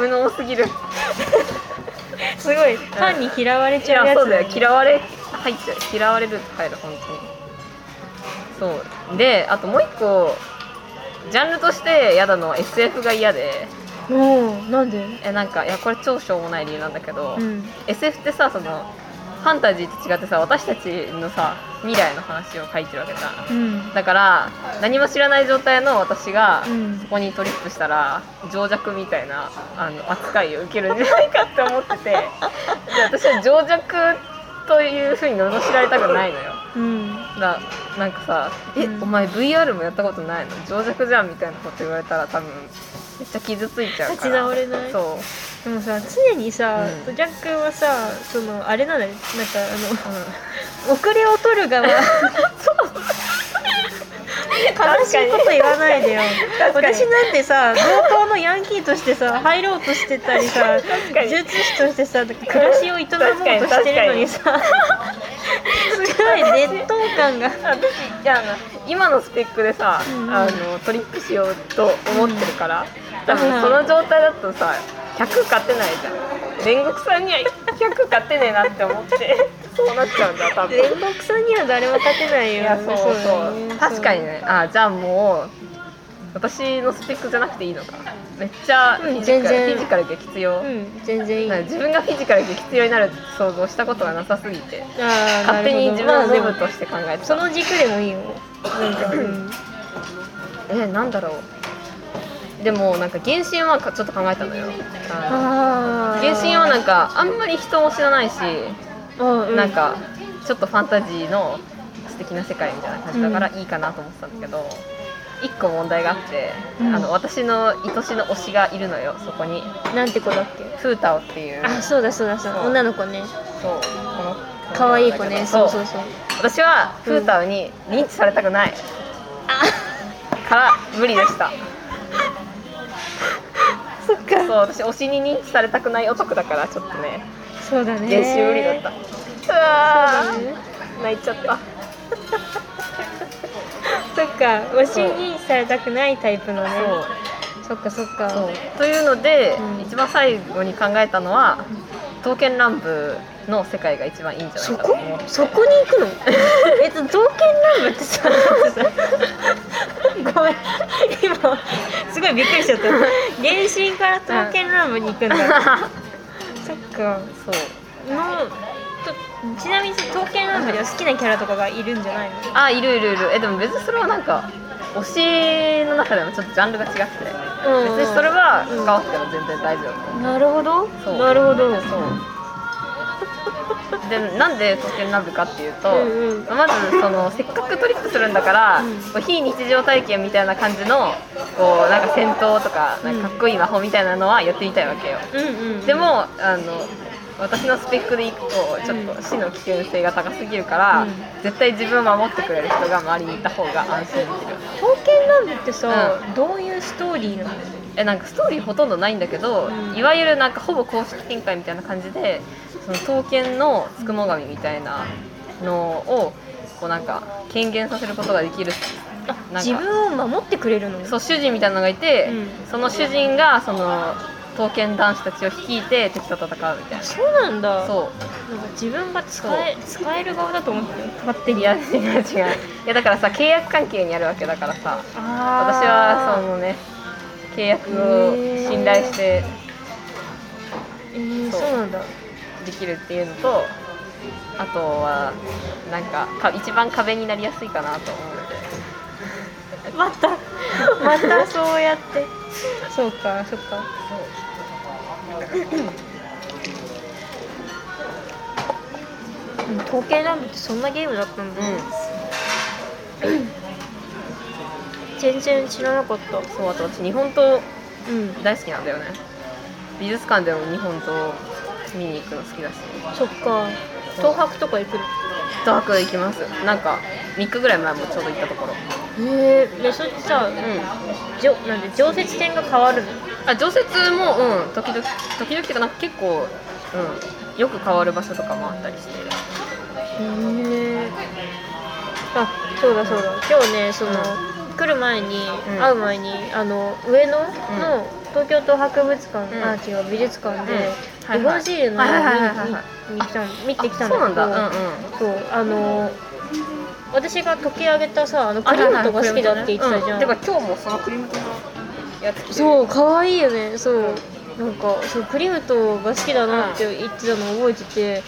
無能すぎる。すごい。ファンに嫌われいちゃうやつやそうだよ。嫌われ入っちゃう嫌われると入る本当に。そう。であともう一個ジャンルとして嫌なのは SF が嫌で。おおなんで？えなんかいやこれ超しょうもない理由なんだけど、うん。SF ってさそのファンタジーと違ってさ私たちのさ未来の話を書いてるわけじゃん。うん。だから何も知らない状態の私がうん。そこにトリップしたら情弱みたいなあの扱いを受けるんじゃないかって思ってて。で私は情弱というふうに罵られたくないのよ。うん。だなんかさ「え、うん。お前 VR もやったことないの？情弱じゃん」みたいなこと言われたら多分めっちゃ傷ついちゃうから。立ち直れない？そう、でもさ常にさ、うん。ジャックはさそのあれなのよ。なんかあうの [LAUGHS] 遅れを取る側 [LAUGHS] 悲しいこと言わないでよ。私なんてさ同等のヤンキーとしてさ入ろうとしてたりさ術師としてさ暮らしを営もうとしてるのにさすごい劣等感が。ん、私いやあの今のスペックでさ、うんあのトリップしようと思ってるから、多分その状態だとさ100勝てないじゃん。煉獄さんには100勝てねえなって思って。そうなっちゃうんだ多分。煉獄さんには誰も勝てないよ。いやそうそう。だね確かにね。あじゃあもう私のスペックじゃなくていいのか。めっちゃフうんィジカル,、全然。フィジカル激強、うん全然いい。自分がフィジカル激強になる想像したことがなさすぎて。勝手に自分のデブとして考えてた、その軸でもいいよ。うん、えなんだろうでもなんか原神はかちょっと考えたのよ。原神はなんかあんまり人も知らないし、うんなんかちょっとファンタジーの素敵な世界みたいな感じだからいいかなと思ってたんだけど、一個問題があって、うん。あの私の愛しの推しがいるのよそこに。なんて子だっけ？フータオっていう。あそうだそうだそうだ。そう。女の子ね。そう。この可愛い子ね。そううそう。うそう。私はフータオに認知されたくない、から無理でしたそう私推しに認知されたくない男だからちょっとね。そうだね。原神無理だった。うそうわー、だね泣いちゃった。[LAUGHS] そっか。推しにされたくないタイプのね。そう。そっかそっか。そう。というので、うん。一番最後に考えたのは刀剣乱舞の世界が一番いいんじゃないそこかと思ってそこに行くの？[LAUGHS] えっと刀剣乱舞ってさ。ごめん。今すごいびっくりしちゃった。原神から刀剣乱舞に行くんだ、[LAUGHS] そっか。そう。のとちなみに刀剣乱舞では好きなキャラとかがいるんじゃないの？あいるいるいる。えでも別にそれはなんか推しの中でもちょっとジャンルが違って。うん別にそれは関わっても全然大丈夫。なるほど。なるほど。そうでなんで刀剣乱舞かっていうと、うんうん。まずそのせっかくトリップするんだから、うん。こう非日常体験みたいな感じのこうなんか戦闘とかなんかかっこいい魔法みたいなのはやってみたいわけよ、うんうんでもあの私のスペックでいくとちょっと死の危険性が高すぎるから、うん。絶対自分を守ってくれる人が周りにいた方が安心できる。刀剣乱舞ってさ、どういうストーリーなの？えなんかストーリーほとんどないんだけど、うん。いわゆるなんかほぼ公式展開みたいな感じでその刀剣のつくも神みたいなのをこうなんか権限させることができる。自分を守ってくれるの？そう主人みたいなのがいて、うん。その主人がその刀剣男子たちを率いて敵と戦うみたいな。そうなんだ。そなんか自分が使え使える側だと思ってる勝手に。ういや違う違う。いやだからさ契約関係にあるわけだからさ。あ私はそのね契約を信頼して。えー、そうなんだできるっていうのとあとはなんかか一番壁になりやすいかなと思うので。またまたそうやって。そうかそっか。うん刀剣乱舞ってそんなゲームだったんだ、全然知らなかった。そうあと私日本刀うん大好きなんだよね。美術館でも日本刀見に行くの好きだし。そっか。東博とか行く？の東博行きます。なんか3日ぐらい前もちょうど行ったところ。へえでそれってさうん。じょなんで常設展が変わる？のあ常設もうん。時々時々っていうかなんか結構うん。よく変わる場所とかもあったりして。へえあそうだそうだ。今日ねその、来る前に、うん。会う前にあの上野のん。東京都博物館、うん。あ違う美術館で、うんはいシールの見に見てきたんあそうなんだ。だけど、うんうん。そうあの私が溶き上げたさあのクリームとか好きだって言ってたじゃん、うんてか今日もそのクリームとのやつ着て。るそう可愛いよね。そう。なんかそうクリムトが好きだなって言ってたのを覚えてて、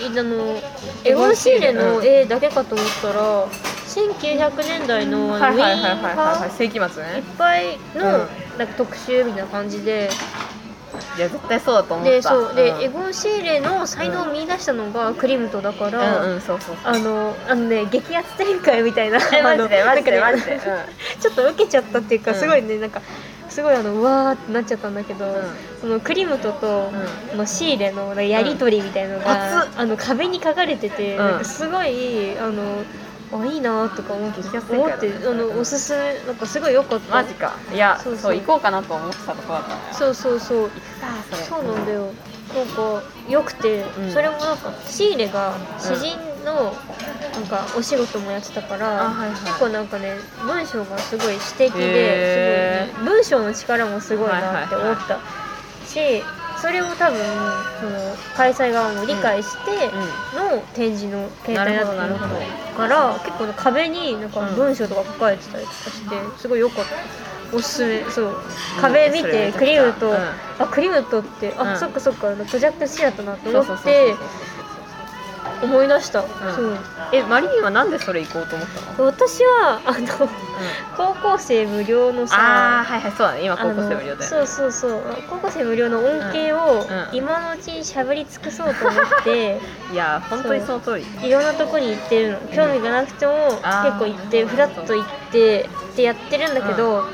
あのエゴン・シーレの絵だけかと思ったら1900年代のウィはいはいはいはいーン世紀末いっねぱいの、うん。なんか特集みたいな感じでいや絶対そうだと思った。でそうで、ん。エゴン・シーレの才能を見出したのがクリムトだから、うんうんそうそうそう。あのあのね激アツ展開みたいなえマジでマジでマジで。[LAUGHS] ちょっと受けちゃったっていうか、うん。すごいねなんかすごいあのうわーってなっちゃったんだけど、うん。そのクリムトと、うのシーレのやり取りみたいのが、熱あの壁に書かれてて、すごいあのあいいなとか思って思ってあのおすすめなんかすごい良かった。マジか。いやそそう。そうう行こうかなと思ってたとこだった。のよそうそう。そうあそうなんだよ。なんか良くて、うん。それもなんかシーレが詩人のなんかお仕事もやってたから、あはいはい。結構なんかね文章がすごい詩的ですごい、ね、文章の力もすごいなって思った、しそれを多分その開催側も理解しての展示の形態だったから結構ね壁になんかうん文章とか書かれてたりとかしてすごい良かった。おすすめ。そう。壁見てクリムト、うんあクリムトってあ、うん。そっかそっかプロジェクト好きだったなと思って思い出した、そう。えマリーンはなんでそれ行こうと思ったの？私はあの高校生無料のああさはいはいそうだね。今あ高校生の無料だよそうそうそう。高校生無料の恩恵をうん。今のうちにしゃべり尽くそうと思って、[LAUGHS] いや本当にその通り。いろんなとこに行ってるの。興味がなくても結構行ってフラッと行ってってやってるんだけど、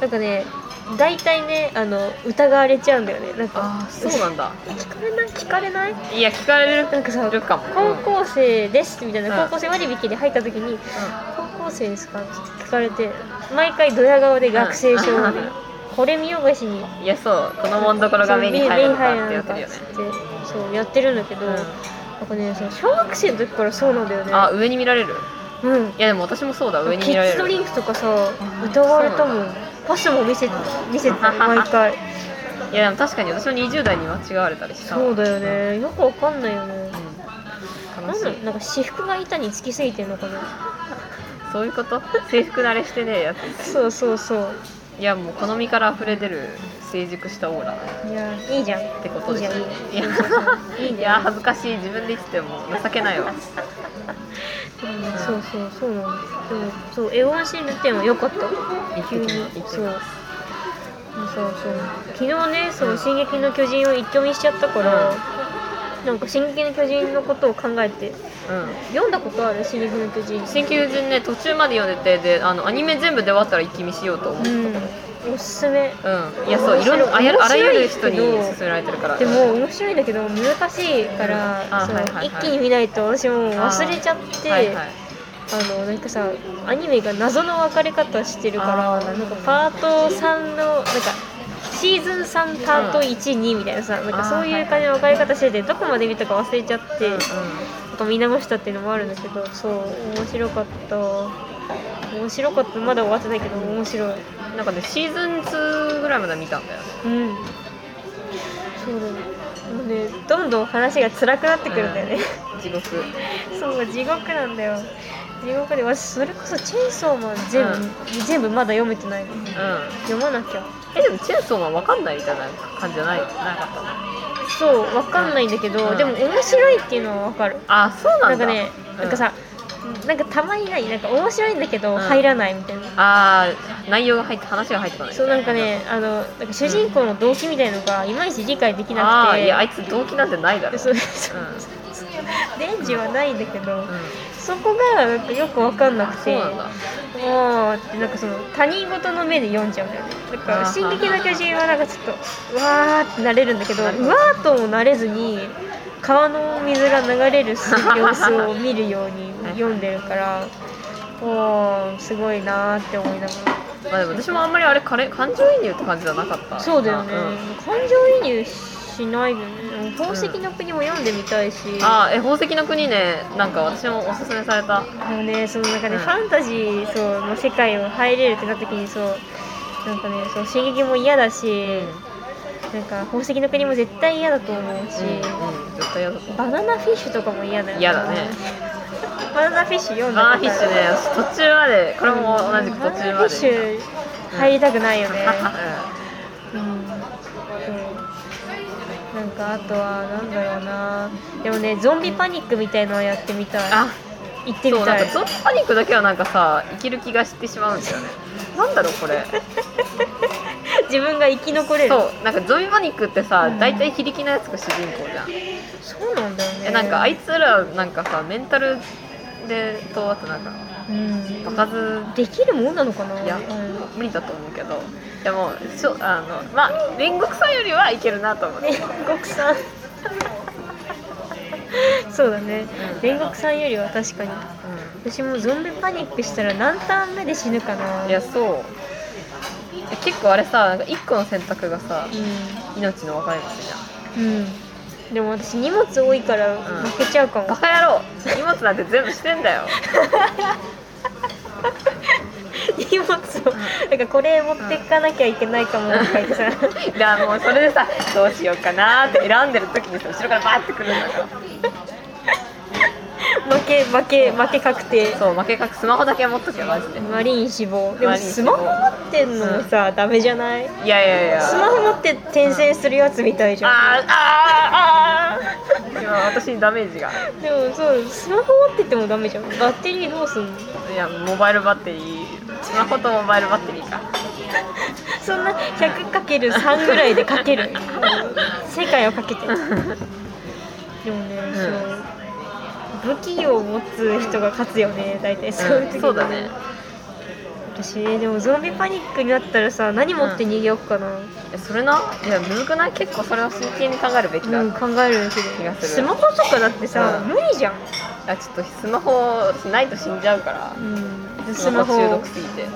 なんかね大体ねあの疑われちゃうんだよね。なんかああそうなんだ。聞かれない？聞かれない？いや聞かれるなんかさるかも。高校生ですみたいな、うん。高校生割引で入った時に高校生ですか？って聞かれて毎回ドヤ顔で学生証うん。みたいなこれ見よがしに。いやそうこのもんどころが目に入るのかってやってるよね。そうやってるんだけど、うん。なんかねその小学生の時からそうなんだよね。あ上に見られる？うん。いやでも私もそうだ上にキッ見られる。ズドリンクとかさ歌われたもんパスも見せ見せて毎回。いやでも確かに私も20代に間違われたりした。わそうだよね。よくわかんないよね。うん。なん悲しい。だなんか私服が板につきすぎてんのかな。そういうこと？制服慣れしてねえやつそうそうそう。ないやもう好みから溢れ出る成熟したオーラ。っいやいいじゃん。てことですいいじゃんいいいいいね。いや恥ずかしい。自分で言ってても情けないわ。うんそうそうそうなんです。そうエゴンシール展は良かった。急に。そう。そうそう。昨日ね「そう進撃の巨人」を一挙見しちゃったから、なんか「進撃の巨人」のことを考えてうん。読んだことある「進撃の巨人」新球人ね途中まで読んでてであのアニメ全部で終わったら一気見しようと思ってうんおすすめたうん、いやそういろんなあやあらゆる人に勧められてるから。でも面白いんだけど難しいから、一気に見ないと私も忘れちゃってあ,、のなんかさアニメが謎の分かれ方してるからなんかパート3のなんかシーズン3パート12みたいなさ、なんかそういう感じの分かれ方しててどこまで見たか忘れちゃって、見直したっていうのもあるんだけどそう面白かった面白かった。まだ終わってないけど面白い。なんかねシーズン2ぐらいまで見たんだよね。うん。そうだね。もうねどんどん話が辛くなってくるんだよね、地獄。そう地獄なんだよ。地獄で私それこそチェーンソーマン全部、全部まだ読めてないの。うん。読まなきゃ。えでもチェーンソーマンわかんないみたい？な感じじゃない？なかったの。そうわかんないんだけど、うん。でも面白いっていうのはわかる。あそうなんだ。なんかね、なんかさなんかたまにないなんか面白いんだけどうん。入らないみたいな、あー内容が入って話が入ってこないそうなんかねあのなんか主人公の動機みたいのがいまいち理解できあなくて。あいやあいつ動機なんてないだろそう。そううデンジはないんだけど、そこがなんかよくわかんなくて。もうってなんかその他人事の目で読んじゃうんだよね。だから「進撃の巨人」はなんかちょっとうわーってなれるんだけど。うわーともなれずに川の水が流れる様子を見るように読んでるからおーすごいなーって思いながまあでも私もあんまりあれ感情移入って感じじゃなかった。らそうだよね、うん。感情移入しないよね。宝石の国も読んでみたいし、あーえ宝石の国ねなんか私もおすすめされた。あのねそのなんかね、うん。ファンタジーそうの世界を入れるってなった時にそうなんかねそう進撃も嫌だし、なんか宝石の国も絶対嫌だと思うし、うん、うん、絶対嫌だバナナフィッシュとかも嫌だよ嫌だねバナナフィッシュ読んだバナナフィッシュね私途中までこれも同じく途中までバナナフィッシュ入りたくないよね。ううん。そう。なんかあとはなんだろうな。でもねゾンビパニックみたいのはやってみたい。んあ行ってみたい。んかゾンビパニックだけはなんかさ生きる気がしてしまうんだよね。なんだろうこれ。[LAUGHS] 自分が生き残れる。そうなんかゾンビパニックってさうん。大体非力なやつが主人公じゃん。そうなんだよね。えなんかあいつらなんかさメンタルでとあとなんかうん。場数できるもんなのかな？いやうん。無理だと思うけど。でもしょあのまあ煉獄さんよりはいけるなと思って、煉獄さん。[LAUGHS] そうだね。うん。煉獄さんよりは確かに。私もゾンビパニックしたら何ターン目で死ぬかな。いやそう。え結構あれさなんか1個の選択がさう命の分かれ道じゃんん、うん、でも私荷物多いから負けちゃうかも、バカ野郎。荷物なんて全部してんだよ。[LAUGHS] 荷物をなんかこれ持ってかなきゃいけないかもとか言ってさいやもうそれでさどうしようかなって選んでる時にさ後ろからバーってくるんだから負け負け負け確定。そう負けかスマホだけ持っとけマジで。マリン死亡でもスマホ持ってんのもさ、ダメじゃない？いやいやいや。スマホ持って転戦するやつみたいじゃん、あーあーあー。今私にダメージが。でもそうスマホ持っててもダメじゃん。バッテリーどうすんの？いやモバイルバッテリー。スマホとモバイルバッテリーか。[LAUGHS] そんな 100×3 ぐらいでかける。[LAUGHS] 世界をかけて。でもね、ん。そう武器を持つ人が勝つよね大体そういう時に、うんそうだね。私でもゾンビパニックになったらさ何持って逃げようかな、えそれな？いやむずくない？結構それを真剣に考えるべきだ、うん、考えるべき気がする。スマホとかだってさ、うん。無理じゃん、あちょっとスマホしないと死んじゃうから。うん、スマホ中毒すぎて。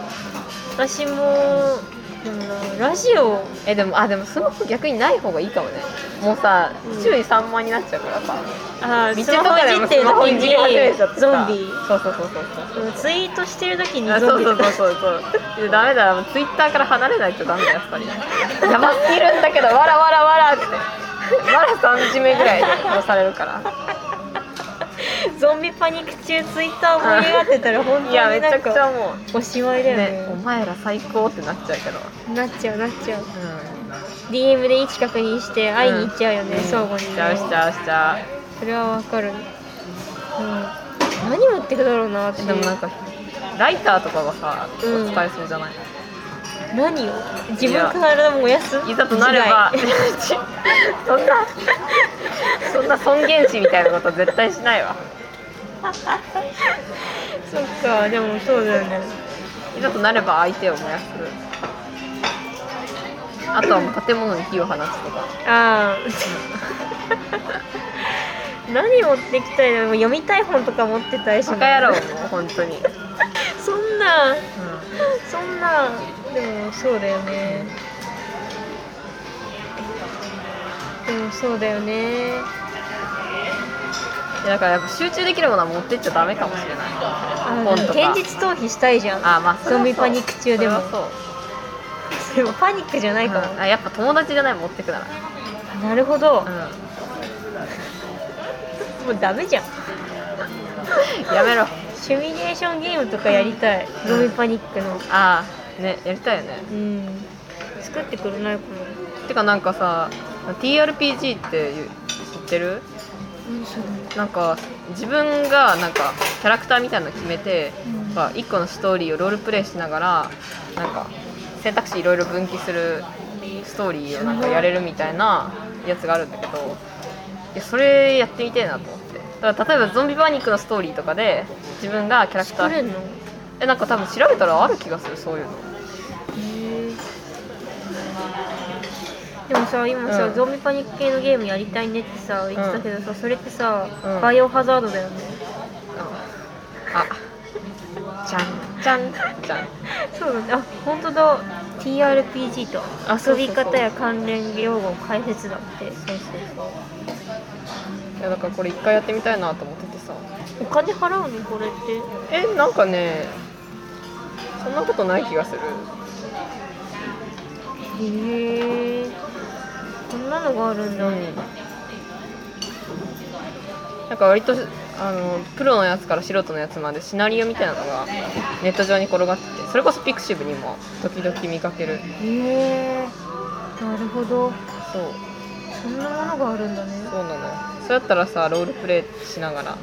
私もでもなラジオえでもあでもスマホ逆にない方がいいかもね。もうさうん。注意散漫になっちゃうからさ。あ道とかでもスマホいじり始めちゃゾンビそうそうそうそうう。んツイートしてる時にあゾンビ。そうそうそうそうダメだ。ツイッターから離れないとダメだやっぱり。[LAUGHS] やばすぎるんだけどわらわらわらって。わら3時目ぐらいで殺されるから [LAUGHS] ゾンビパニック中ツイッター盛り上がってたら本当にいやめちゃなんかくちゃもおしまいうだよね。ねお前ら最高ってなっちゃうけど。なっちゃうなっちゃう。う DM で位置確認して会いに行っちゃうよね、ん。相互に。しちゃうしちゃうしちゃそれはわかる。うん。何持ってくだろうなってう。でもなんかライターとかがさうん。使えそうじゃない、何を？自分から燃やす？いざとなればそんなそんな尊厳死みたいなこと絶対しないわ。そっかでもそうだよね。いざとなれば相手を燃やす。あとはもう建物に火を放つとか。ああ何持ってきたいの？読みたい本とか持ってたいしバカ野郎もう本当に、そんなうそんなでもそうだよね。でもそうだよね。ん、だからやっぱ集中できるものは持ってっちゃダメかもしれない。あ本とか。現実逃避したいじゃん。あまあそれはそう。ゾンビパニック中でも。それはそう。それもパニックじゃないかも、うん。あやっぱ友達じゃない持ってくなら。なるほど、うもうダメじゃん。ん [LAUGHS] やめろ。シミュレーションゲームとかやりたい。ゾンビパニックの。ああねやりたいよね。うん。作ってくれないかてかなんかさ TRPG って知ってる？なんか自分がなんかキャラクターみたいなの決めて、うん。まあ1個のストーリーをロールプレイしながらなんか選択肢いろいろ分岐するストーリーをなんかやれるみたいなやつがあるんだけどいやそれやってみてえなと思って。だから例えばゾンビパニックのストーリーとかで自分がキャラクターえなんか多分調べたらある気がするそういうのでもさ今さ、うん。ゾンビパニック系のゲームやりたいねってさ言ってたけどさ、それってさ、うん。バイオハザードだよね。あちゃん。ちゃん。ちゃん。そうだね。あ本当だ。TRPG とあそうそうそう。遊び方や関連用語解説だって。そうそうそう。いやだからこれ一回やってみたいなと思っててさ。お金払うの？これって。えなんかねそんなことない気がするへえこんなのがあるんだ、うんなんか割とあのプロのやつから素人のやつまでシナリオみたいなのがネット上に転がっててそれこそピクシブにも時々見かける。へえなるほど。そう。そんなものがあるんだね。そうなのそうやったらさロールプレイしながら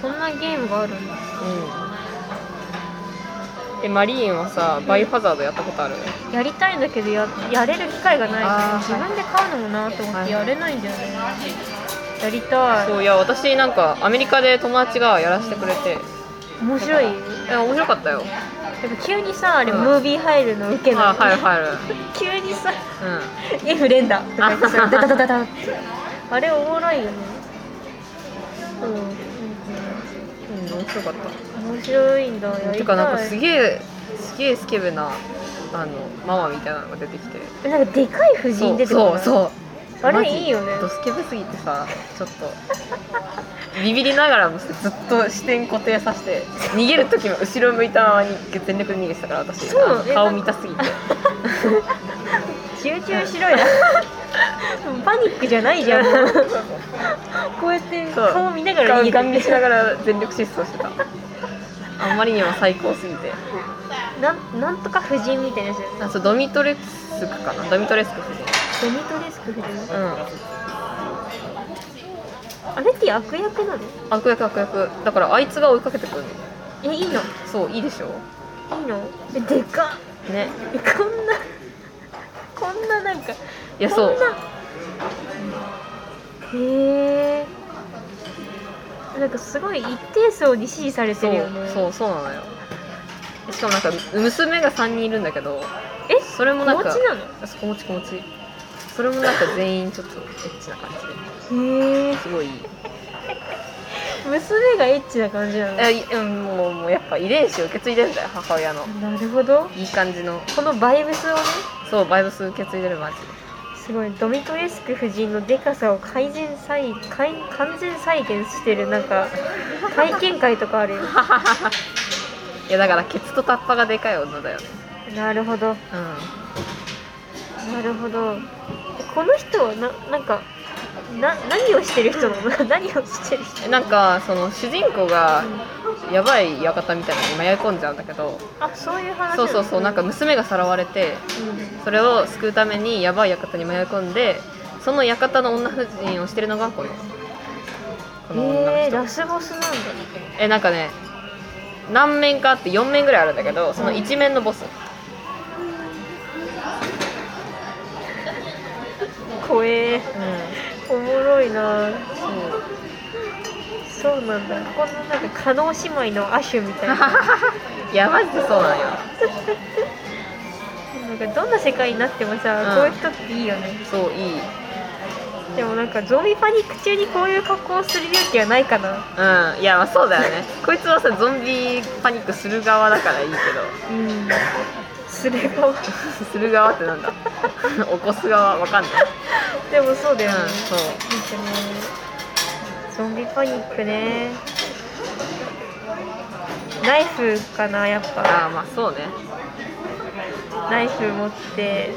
こんなゲームがあるんだ。うんえマリーンはさバイオハザードやったことある？やりたいんだけどややれる機会がないから自分で買うのもなと思っはいてやれないんだよねやりたい。そういや私なんかアメリカで友達がやらせてくれて。面白い？いや面白かったよ。でも急にさあれうん。ムービー入るの受けなあい入る入る急にさうん。F 連打とか言ってさダダダダダってあれおもろいよねうんうん面白かった面白いんだやりたいてかなんかすげえすげえスケベなあのママみたいなのが出てきて。えなんかでかい夫人出てくるそうそう。あれいいよね。ドスケベすぎてさちょっと。ビビりながらもずっと視点固定させて逃げる時も後ろ向いたままに全力で逃げてたから私。顔見たすぎて。集中しろよ。パニックじゃないじゃん。こうやってそう。顔見ながら逃げて。ガン見しながら全力疾走してたあんまりにも最高すぎて。なんなんとか夫人みたいなやつ。だよねあそうドミトレスクかな。ドミトレスク夫人。ドミトレスク夫人？うん。あれって悪役なの？悪役悪役。だからあいつが追いかけてくるの。えいいの？そういいでしょ。いいの？えでかっ。ね。えこんなこんななんかいやそう。こんな。へえなんかすごい一定層に支持されてるよね。そうそうなのよ。しかもなんか娘が3人いるんだけどえ？それもなんか子持ちなの？あそ持ち子持ち。それもなんか全員ちょっとエッチな感へえ。じですごいいい。娘がエッチな感じなの？えいうんもうもうやっぱ遺伝子を受け継いでるんだよ母親の。なるほど。いい感じの。このバイブスをね？そうバイブス受け継いでるマジですごいドミトレスク夫人のデカさを改善再改完全再現してるなんか体験会とかあるよ [LAUGHS] いやだからケツとタッパがでかい女だよねなるほど。うなるほど。この人はななんかな何をしてる人なの？[LAUGHS] 何をしてる人んなんかその主人公がやばい館みたいなのに迷い込んじゃうんだけど。あそういう話そうそうそうなんか娘がさらわれてうん。それを救うためにやばい館に迷い込んでその館の女夫人をしてるのがこのこの女のえー、人。ラスボスなんだ。えなんかね何面かあって4面ぐらいあるんだけどその1面のボス、怖え。うおもろいな。そうそうなんだ。こんななんか加納姉妹の亜種みたいな。[LAUGHS] いやマジでそうなんよ。[LAUGHS] なんかどんな世界になってもさ、うん。こういう人っていいよね。そういい。でもなんかゾンビパニック中にこういう格好をする勇気はないかな。うん。いやまあそうだよね。[LAUGHS] こいつはさゾンビパニックする側だからいいけど。うん。する側する側ってなんだ？起こす側？わかんない。でもそうだよね、んそう。なんかねゾンビパニックね。ナイフかなやっぱ。ああまあそうね。ナイフ持って。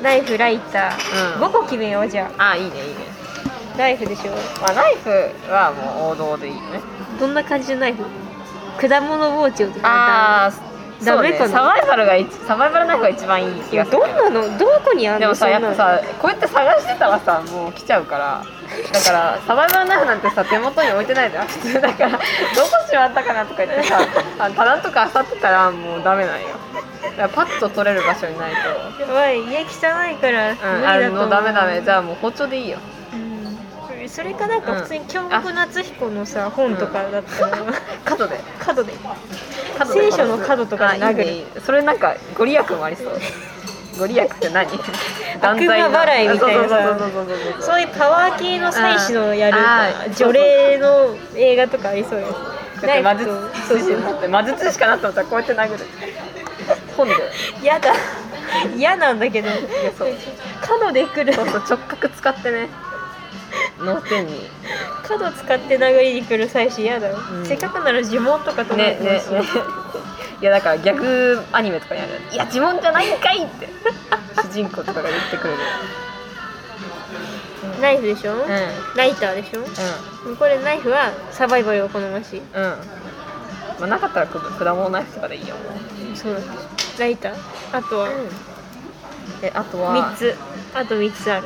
ナイフライター、うん。5個決めようじゃあ。ああいいねいいね。ナイフでしょ。まあナイフはもう王道でいいよね。どんな感じのナイフ？果物包丁とかああそうねダメかな？サバイバルが一サバイバルナイフが一番いい気がする。どんなの？どこにあるの？でもさやっぱさこうやって探してたらさもう来ちゃうからだからサバイバルナイフなんてさ手元に置いてないじゃん普通だからどこしまったかなとか言ってさあ棚とか漁ってたらもうダメなんよ。だからパッと取れる場所にないと。おい家汚いから無うん理だと思う、あのダメダメ。じゃあもう包丁でいいよ。うん。それかなんか普通に京極夏彦のさ本とかだったら角で。角で。角で聖書の角とかで殴る。それなんかご利益もありそうご利益って何？悪魔払いみたいな。さそういうパワー系の祭司のやる除霊の映画とかありそうです。こうやって魔術そうそう魔術師かなと思ったらこうやって殴る。本で。やだ。嫌なんだけど。そう。角で来る。そうそう直角使ってね脳天に角使って殴りに来る祭司嫌だよ、うん。せっかくなら呪文とか唱えねねね。い [LAUGHS] いやだから逆アニメとかにある「[LAUGHS] いや呪文じゃないんかい!」って。[LAUGHS] 主人公とかが言ってくれるナイフでしょ、うん。ライターでしょ？うこれナイフはサバイバルを好ましいんうん。まあなかったらく果物ナイフとかでいいよ。そうだライター？あとは？えあとは？3つ。あと3つある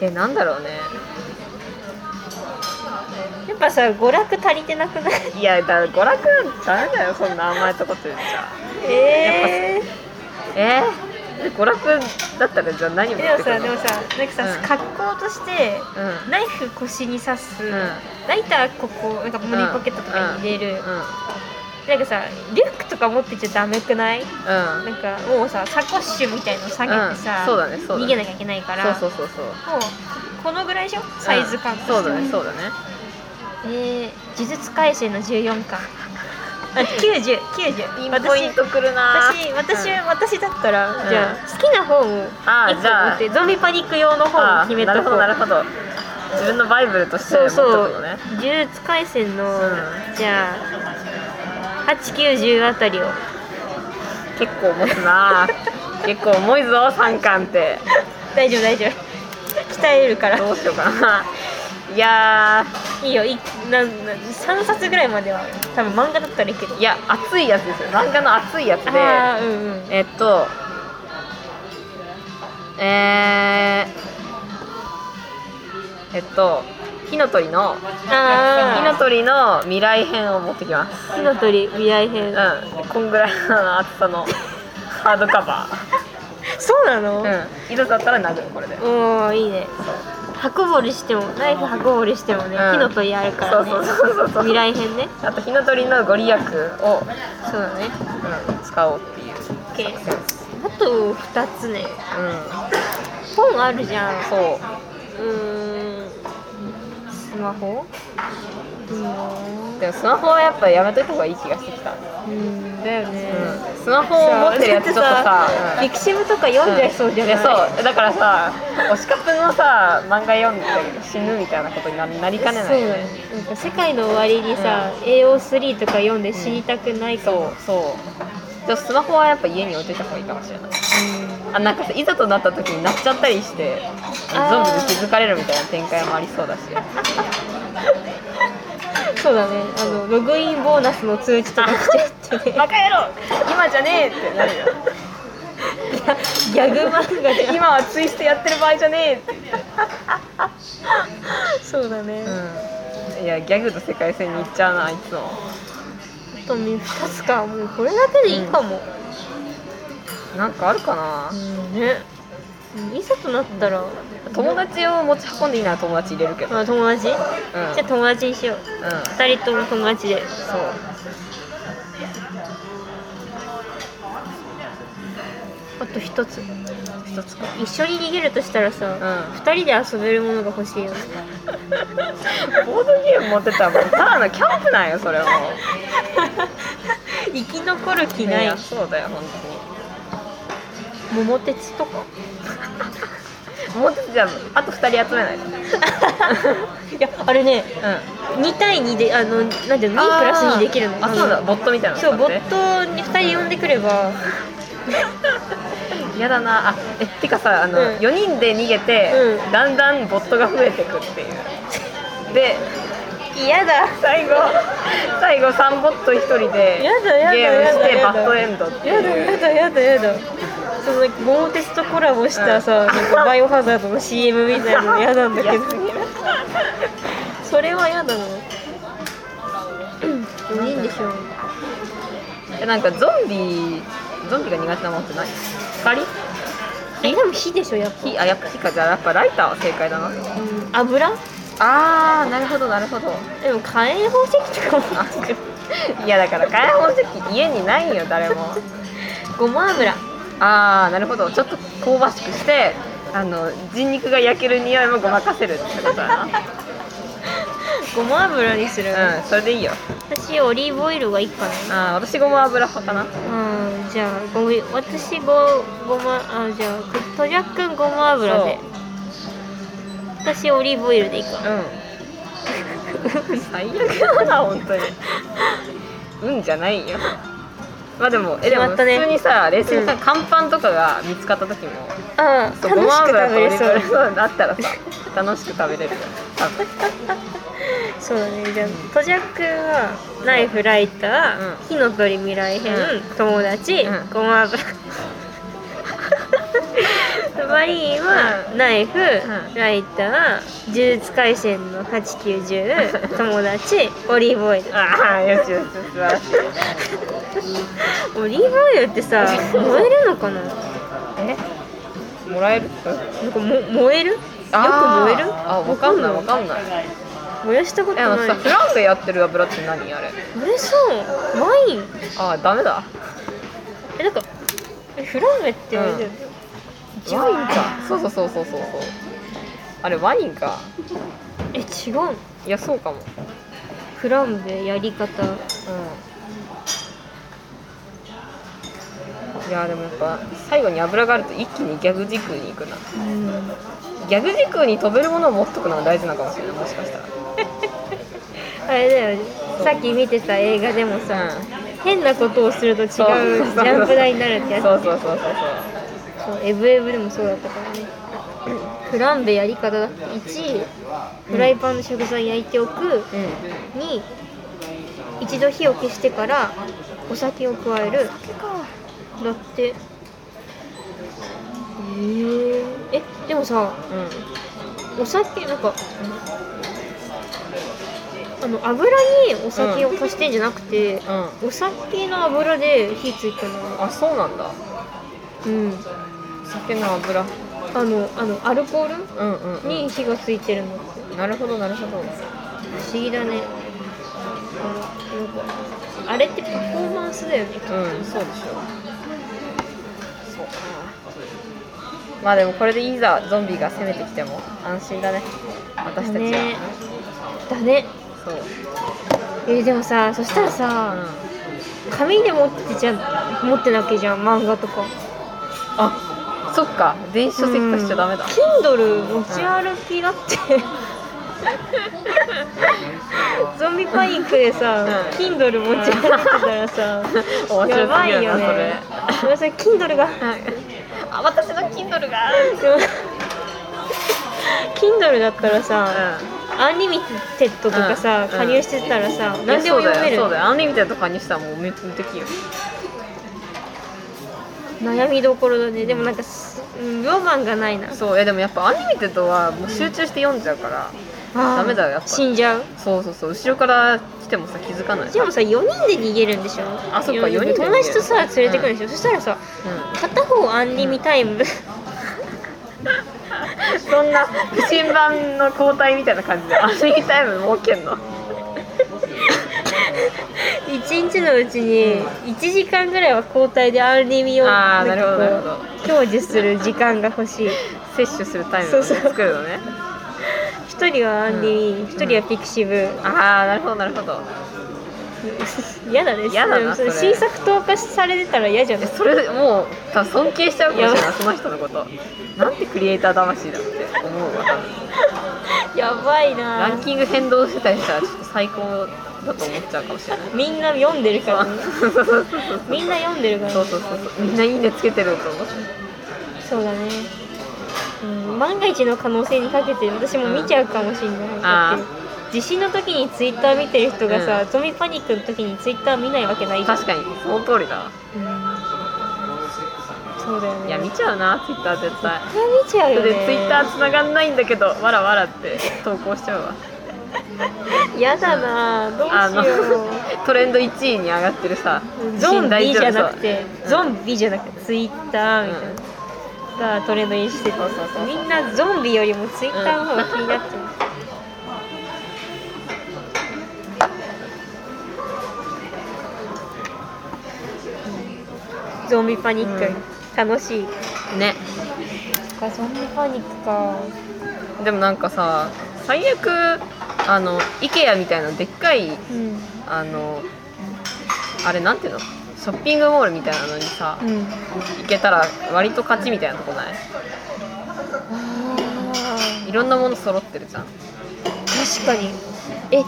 えなんだろうね。やっぱさ娯楽足りてなくない？いやだ娯楽ダメだよそんな甘いとこって言っちゃ。ええー、で娯楽だったらじゃあ何ー、でもさでもさなんかさ、うん。格好としてうん。ナイフ腰に刺す、ん。ライターここなんか胸ポケットとかに入れる、うんなんかさリュックとか持ってちゃダメくない？うん。なんかもうさサコッシュみたいの下げてさ、うん。そうだねそうだね。逃げなきゃいけないからそうそうそうそう。もうこのぐらいでしょサイズ感としてそうだねそうだね。えー、呪術廻戦の14巻。あ9090ピンポイントくるな。私私、うん。私だったら、ん。じゃあ好きな本を1個持ってゾンビパニック用の本をあなるほ決めとこう。どなるほど。自分のバイブルとして持っとそうそう。くのね呪術廻戦の、うん。じゃあ890あたりを。結構持つな。[LAUGHS] 結構重いぞ3巻って。大丈夫大丈夫。鍛えるから。どうしようかな。[LAUGHS] いやいいよいなんなん3冊ぐらいまでは多分漫画だったらいいけどーいや熱いやつですよ。漫画の熱いやつで。うんうん。えっとえー、えっと火の鳥の火のあ鳥の未来編を持ってきます。あ火の鳥未来編、うん。こんぐらいの厚さの [LAUGHS] ハードカバそうなの、ーうん。色だったら殴るこれで。おおいいね。箱掘りしてもナイフ箱掘りしてもね、うん。火の鳥あるからね。そうそうそうそう未来編ね。あと火の鳥のご利益を、そうだね。うん、使おうっていう。OK あと2つね。うん。本あるじゃん。そう。うーん。スマホ？うん。でもスマホはやっぱやめといた方がいい気がしてきた、うんだよね、うん、スマホを持ってるやつちょっとさう。ん。ピクシブとか読んじゃいそうじゃない、やそう。だからさ推しカプのさ漫画読んで死ぬみたいなことにななりかねないよね。なんか世界の終わりにさ、AO3 とか読んで死にたくないかも、そうそうでもスマホはやっぱ家に置いといた方がいいかもしれない。あなんかさいざとなった時になっちゃったりしてゾンビに気づかれるみたいな展開もありそうだし。[LAUGHS] そうだね。あのログインボーナスの通知とか来ちゃって。ねバカ野郎！今じゃねえってなるよ。[LAUGHS] ギャグ漫画じゃん。今はツイステやってる場合じゃねえって。[LAUGHS] そうだね、うん。いやギャグと世界線に行っちゃうなあいつもあと2つか。もうこれだけでいいかも、なんかあるかな。うんね。うんいざとなったら友達を持ち運んでいいなら友達入れるけど。あ友達、うん。じゃあ友達にしよう。うん。2人とも友達で。そうあと1つ。一つか。一緒に逃げるとしたらさ、ん。2人で遊べるものが欲しいよね。ボードゲーム持ってたらもうただのキャンプなんよそれはも生き残る気うない。やそうだよ本桃鉄とか？当にもうちょっとじゃああと2人集めないと。[LAUGHS] いやあれねうん。2対2であのなんていうの？2プラス2できるの。あそうだ。ボットみたいなの使って。そうボットに2人呼んでくれば [LAUGHS] やだな。あえてかさあの、うん。4人で逃げて、うん。だんだんボットが増えてくっていう。で嫌だ。最後最後3ボット1人でゲームしてバッドエンドっていう。やだやだやだやだ。その桃鉄とコラボしたさ、なんかバイオハザードの CM みたいなの嫌なんだけど。[LAUGHS] それは嫌だな。4人でしょ。えなんかゾンビゾンビが苦手なものって何光え？でも火でしょやっぱ、火？あやっぱ火か。じゃあやっぱライターは正解だな。うん、油？あーなるほどなるほど。でも火炎宝石とかもいやだから火炎宝石家にないよ誰も。ごま油。ああなるほど。ちょっと香ばしくしてあの人肉が焼ける匂いもごまかせるってことだなごま油にする、うんそれでいいよ。私オリーブオイルがいいかな。あー私ごま油派かな。うんじゃあごめん私ごごまあじゃあとじゃくんごま油で。私オリーブオイルでいいか。うん。最悪だな本当に。うんじゃないよ。まあでもえでも普決まったね。通にさ冷静にさうん乾パンとかが見つかった時もう楽しく食べれごま油とそう。オリーブオイルだったらさ楽しく食べれるよ。多分 [LAUGHS] そうだね。じゃあとじゃくんはナイフライター、うん。火の鳥未来編、うん。友達、うん。ごま油。マリーはナイフ、ん。ライター呪術廻戦の8910 [LAUGHS] 友達オリーブオイル。ああよしよし素晴らし。いオリーブオイルってさ燃えるのかな？え？もらえる？なんかも燃える？よく燃える？あわかんないわかんない燃やしたことえあないフランベやってる油って何あれ？これさワイン？あダメだ。えなんかえフランベってあれだよね、ワインか。そうそうそうそうそうそう。あれワインか。え違ういやそうかも。フランベやり方。うん。いやでもやっぱ最後に油があると一気にギャグ時空に行くな。うん。ギャグ時空に飛べるものを持っとくのが大事なのかもしれない。もしかしたらあれだよね。さっき見てた映画でもさ、変なことをすると違うジそうャンプ台になるってやつ。そうそうそうそう。そうエブエブでもそうだったからね。フランベやり方だって1フライパンの食材焼いておく。そううん。2一度火を消してからお酒を加える。だって。へええでもさうん。お酒なんかあの油にお酒を足してんじゃなくて、うん。お酒の油で火ついたの。あそうなんだ。うん。酒の油。あのあのアルコール？うんうん、うん、に火がついてるの。ってなるほどなるほど。不思議だね。あのなんかあれってパフォーマンスだよね。うんそうでしょ。そうかまあでもこれでいざゾンビが攻めてきても安心だね。私たちは、ね。だねそう。えーでもさそしたらさ、紙で持ってちゃ持ってなきゃじゃん漫画とか。あそっか。電子書籍化しちゃダメだ、Kindle 持ち歩きだって、[LAUGHS] ゾンビパニックでさ、うん。Kindle 持ち歩いてたらさ [LAUGHS] やばいよね。ごめんなさい Kindle が。あ私の Kindle がでも Kindle だったらさ、 Unlimited とかさ、うん加入してたらさ、うん何でも読めるいやそうだよそうだよ。 Unlimited 加入したらもう無敵よ。悩みどころだね。でもなんかすうんロマンがないな。そうえでもやっぱ Unlimited はもう集中して読んじゃうからあーダメだよやっぱ。死んじゃう。そうそうそう。後ろから来てもさ気づかない。でもさ4人で逃げるんでしょ？あそっか四人で逃げる友達とさ連れてくるんでしょ、そしたらさうん。片方アンリミタイム、[LAUGHS] そんな不寝番の交代みたいな感じでアンリミタイム設けんの。1日のうちに1時間ぐらいは交代でアンリミをあなるほどなるほど。享受する時間が欲しい。摂取するタイム。をそう。そう作るのね。1人はアンリミ、1人は pixiv、ああなるほどなるほど [LAUGHS] 嫌だね。嫌だなそれ新作投下されてたら嫌じゃないえそれもう多分尊敬しちゃうかもしれない。その人のこと。なんてクリエイター魂だって思うわ。やばいな。ランキング変動してたりしたらちょっと最高だと思っちゃうかもしれない。みんな読んでるから、ね、みんな読んでるから、ね、そうそうそうそう。みんないいねつけてると思ってそうだね、うん、万が一の可能性にかけて私も見ちゃうかもしれない、あー。だって地震の時にツイッター見てる人がさ、うん。ゾンビパニックの時にツイッター見ないわけない確かに。その通りだ。わうん。そうだよね。いや見ちゃうなツイッター絶対。絶対見ちゃうよでねツイッター繋がんないんだけどわらわらって投稿しちゃうわ。[LAUGHS] やだなどうしよ [LAUGHS] トレンド1位に上がってるさ。うゾンビじゃなくてゾンビじゃなくてツイッターみたいな、がトレンドにしててみんなゾンビよりもツイッターの方が気になっちゃう、ゾンビパニック、うん。楽しい。ね。かゾンビパニックか。でもなんかさ最悪あの IKEA みたいなでっかいうん。あのあれなんていうの？ショッピングモールみたいなのにさうん。行けたら割と勝ちみたいなとこない？あいろんなもの揃ってるじゃん。ー確かに。え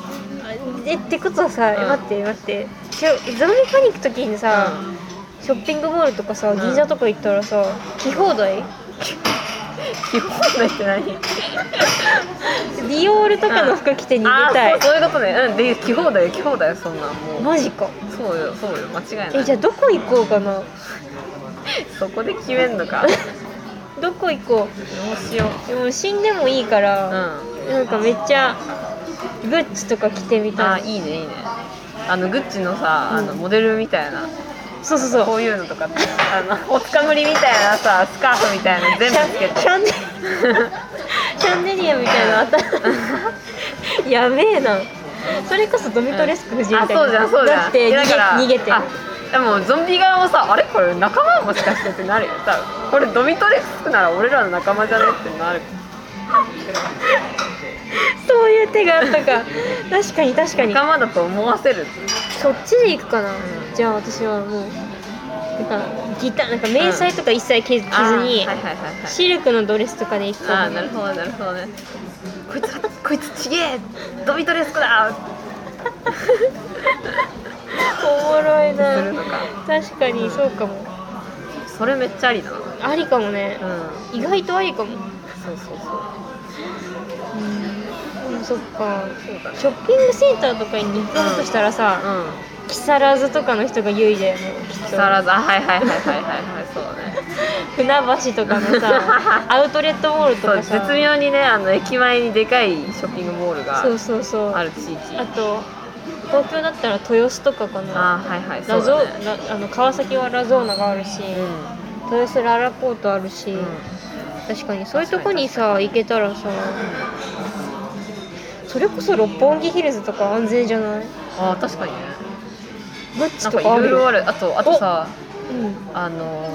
えってことはさ、うん。待って待って。ちょゾンビパニック時にさ、ショッピングモールとかさ銀座とか行ったらさ着放題基本だって何？ディオールとかの服着て逃げたい。あーそういうことね。うんで着放題よ着放題よそんなんもう。マジか。そうよそうよ間違いない。えじゃあどこ行こうかな？[LAUGHS] そこで決めんのか。[LAUGHS] どこ行こどうしようう。でも死んでもいいから、うん。なんかめっちゃグッチとか着てみたい。あーいいねいいね。あのグッチのさ、うん。あのモデルみたいなそうそうそう。こういうのとかあのおつかむりみたいなさスカートみたいなの [LAUGHS] 全部つけて。シャンデシ [LAUGHS] ャンデリアみたいなのあった。[LAUGHS] やべえな。それこそドミトレスク夫人みたいな、あそうじゃんそうじゃん。だって逃げて。あでもゾンビ側もさあれ？これ仲間もしかしてってなるよ。さこれドミトレスクなら俺らの仲間じゃね？ってなる。そういう手があったか。確かに確かに。仲間だと思わせる。そっちで行くかな、んじゃあ私はもうなんかギターなんか迷彩とか一切着着ずに、はいはいはいはい。シルクのドレスとかで行くかあーなるほどなるほど。ねこいつこいつちげえドミトレスクだ。[LAUGHS] おもろいな。確かにそうかも。それめっちゃありだな。ありかもね。う、ん。意外とありかも。そうそうそう。うん。そっか。ね。ショッピングセンターとかに行くとしたらさ、うん木更津とかの人が優位だよねきっと。木更津。あはいはいはいはいはいはい。そうだね。[LAUGHS] 船橋とかのさ [LAUGHS] アウトレットモールとそうかさ絶妙にねあの駅前にでかいショッピングモールがそうそうそう。ある地域。あと東京だったら豊洲とかかな。あーはいはいそラゾうだね。ラあの川崎はラゾーナがあるし、う豊洲ララポートあるし、んうん。確かにそういうとこにさ行けたらさそれこそ六本木ヒルズとか安全じゃない？あー確かにねグッチなんとかいろいろあるあとあとさうん。あの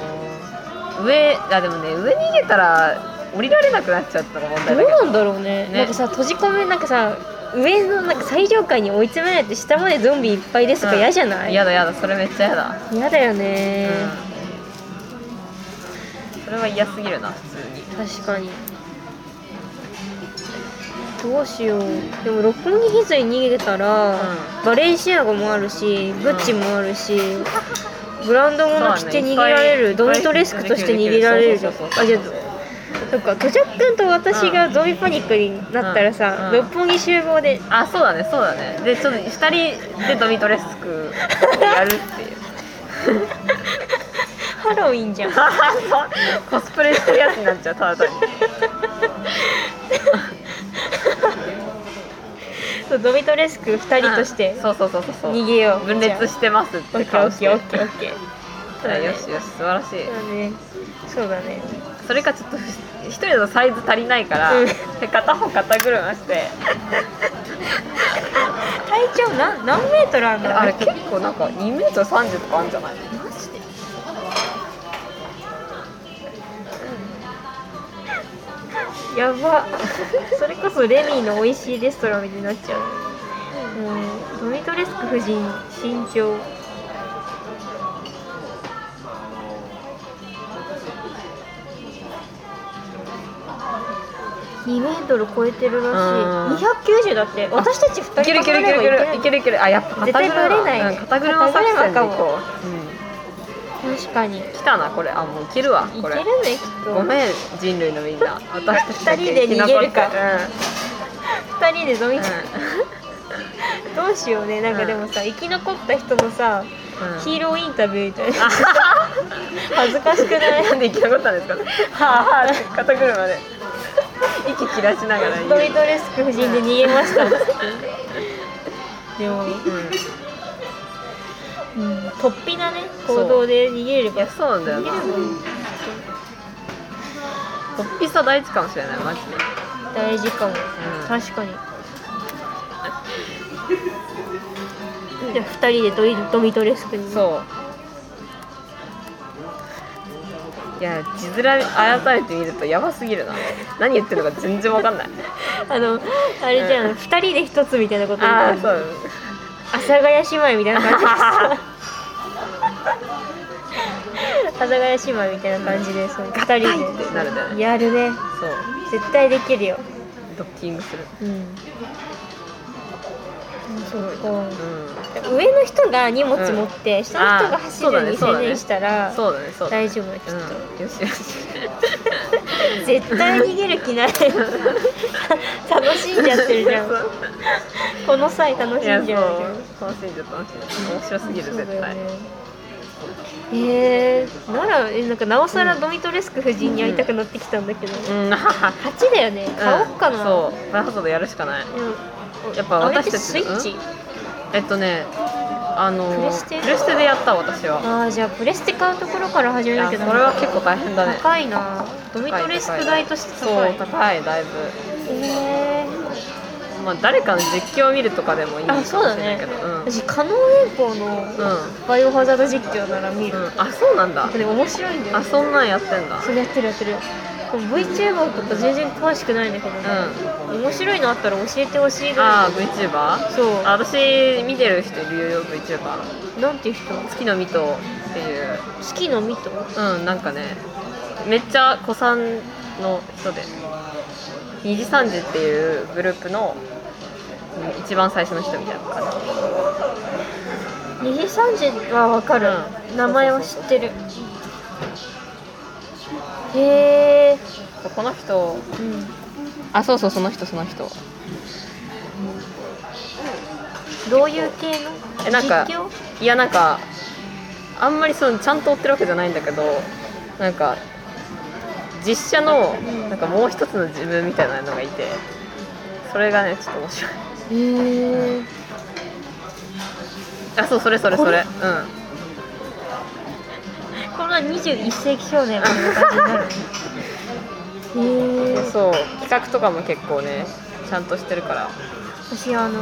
ー上あでもね上逃げたら降りられなくなっちゃったのが問どう題だけど。なんだろうね。ね。なんかさ閉じ込めなんかさ上のなんか最上階に追い詰められて下までゾンビいっぱいですとかうん。嫌じゃない、やだやだ。それめっちゃやだ。嫌だよね、うん。それは嫌すぎるな普通に。確かにどうしよう。でも六本木ヒルズに逃げたら、うん。バレンシアガもあるしグッチもあるし、ブランド物着て逃げられる、ドミトレスクとして逃げられるじゃんあじゃあそっかトジャックンと私がゾンビパニックになったらさ、うん。うん。六本木集合で。あそうだねそうだね。でちょっと2人でドミトレスクやるっていう。[LAUGHS] ハロウィンじゃん。[LAUGHS] コスプレしてるやつになっちゃうただ単に [LAUGHS] そうドミトレスク2人としてうん。そうそうそうそうそう。逃げよう。分裂してますっオッケーオて顔してッケーオッケーオッケー。そうよしよし素晴らしい。そうだね。そうだね。それかちょっと一人だとサイズ足りないから、うん。で片方肩車して。[LAUGHS] 体長何何メートルあるの？あれ結構なんか2メートル30とかあるんじゃない？やば。それこそレミーの美味しいレストランになっちゃう。うん。ドミトレスク夫人身長2メートル超えてるらしい。うん290だって。私たち2人いけるいけるいけるいけるいける。いけるあやっぱ絶対バレない。肩車作戦で行こう、うん、確かに。い来たなこれ。あもういけるわこれけるねきっと。ごめん人類のみんな。私たちだけ二人で逃げるか生き2人で飲み、残ってどうしようね。なんかでもさ、生き残った人のさ、うん。うんヒーローインタビューみたいな。[LAUGHS] 恥ずかしくない？なんで生き残ったんですか？はあはあって肩車で。[LAUGHS] 息切らしながら言う。ドミトレスク夫人で逃げました。でも、うんうん、突飛なね行動で逃げればいやそうなんだよな。突飛さ大事かもしれないマジで。大事かも、うん。確かに。じゃあ2人でドイドミトレスクに。そう。いや字面改めて見るとやばすぎるな。何言ってるのか全然わかんない。[LAUGHS] あのあれじゃん、2人で1つみたいなこと言ああってそう。阿佐ヶ谷姉妹みたいな感じです [LAUGHS] 阿佐ヶ谷姉妹みたいな感じでそう2人タイってなるんだよね。でやるね。そう。絶対できるよ。ドッキングする。うん。そっかう。ん。上の人が荷物持って、下の人が走るに専念したら、そうだね。そうだね。大丈夫だきっと、うん。よしよし。絶対逃げる気ない。楽しんじゃってるじゃん。そう。この際楽しんじゃうじゃん。楽しんじゃった楽しんじゃ面白すぎる絶対。そうだよねえー、ならえなんかなおさらドミトレスク夫人に会いたくなってきたんだけど、うん。はは8だよね。買おっかな、そう。バイオハザードやるしかない。やっぱ私たちスイッチ、えっとねあのプレステ。プレステでやった私は。ああじゃあプレステ買うところから始めなきゃダメそれは結構大変だね。高いな。ドミトレスク代としてそ高いう高いだいぶ。えまあ誰かの実況を見るとかでもいいー、かもしれあそうだね。ないけど。うん、うん私カノンエンポのバイオハザード実況なら見る、あそうなんだ。でも面白いんだよあそんなんやってんだ。それやってるやってる。VTuber とか全然詳しくないんだけど、う面白いのあったら教えてほしいぐあらあ VTuber? そう。あ私見てる人いるよ VTuber いなんていう人？月のミトっていう。好きのミトうんなんかねめっちゃ古参の人で二次三次っていうグループのうん一番最初の人みたいな感じ。二次三次はわかる、う名前は知ってる。へえこの人。うん。あそうそうその人その人。どういう系の？えなんかいやなんかあんまりそのちゃんと追ってるわけじゃないんだけどなんか実写のうんなんかもう一つの自分みたいなのがいてそれがねちょっと面白い。へえあそうそれそれそれ。うん。こんな21世紀少年みたいな感じになる。[LAUGHS] へえそう。企画とかも結構ねちゃんとしてるから。私あの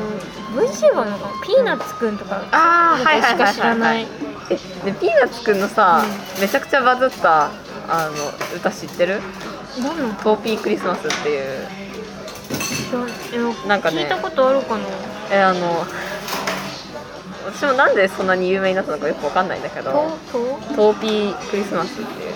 VTuber のピーナッツくんとかあなんかしか知らない。えでピーナッツくんのさ、めちゃくちゃバズったあの歌知ってる？何の？トーピークリスマスっていう。なんかね。聞いたことあるかな？えあの私もなんでそんなに有名になったのかよくわかんないんだけど。トーピークリスマスっていう。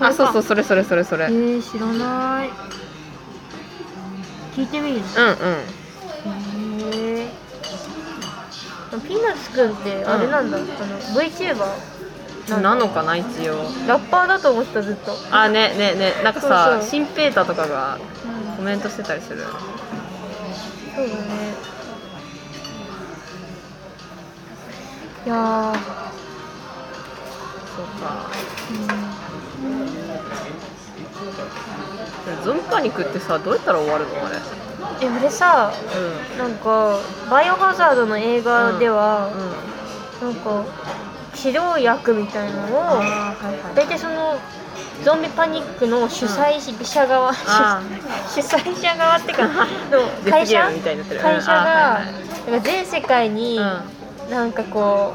あそうそうそれそれそれそれ。えうんー、知らない。聞いてみる？うんへえピーナッツくんってあれなんだ、あの VTuber なのかな一応。ラッパーだと思ってたずっと、あねねね。なんかさそうそう。シンペーターとかがうん。コメントしてたりする。そうだね。いやー、そうか。うゾンビパニックってさどうやったら終わるのあれ。ん、え俺さうなんかバイオハザードの映画では、んうん。なんか治療薬みたいのをいはい。大体そのゾンビパニックの主催者側、あ主催者側っていうか [LAUGHS] のデ会社？会社がはいはい。なんか全世界になんかこ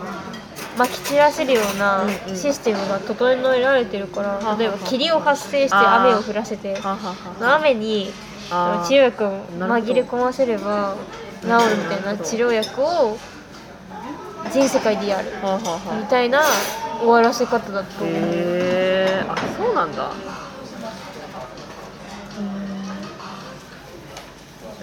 う撒き散らせるようなうんうん。システムが整えられてるから、はは例えば霧を発生して雨を降らせて雨に治療薬を紛れ込ませれば治るみたいな治療薬を全世界でやるみたいな終わらせ方だと思う。へえあそうなんだ。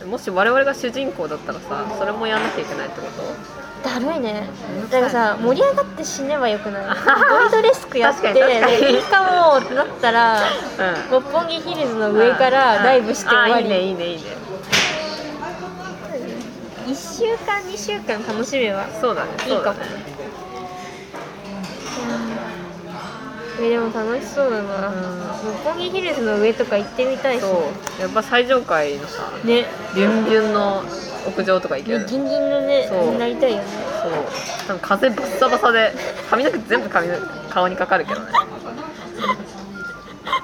もし我々が主人公だったらさそれもやんなきゃいけないってこと？だるいね。めん。からさ盛り上がって死ねばよくない？[LAUGHS] ドイドレスクやっていいかもってなったらうん。六本木ヒルズの上からダイブして終わあーいいねりいいねいいね。1週間2週間楽しめばそうだねいいかも。えでも楽しそうだな、うん。六本木ヒルズの上とか行ってみたいし。そう。やっぱ最上階のさね。ビュンビュンの屋上とか行ける。ねギンギンのねそう。になりたいよね。そう。多分風バッサバサで髪の毛全部髪の顔にかかるけどね。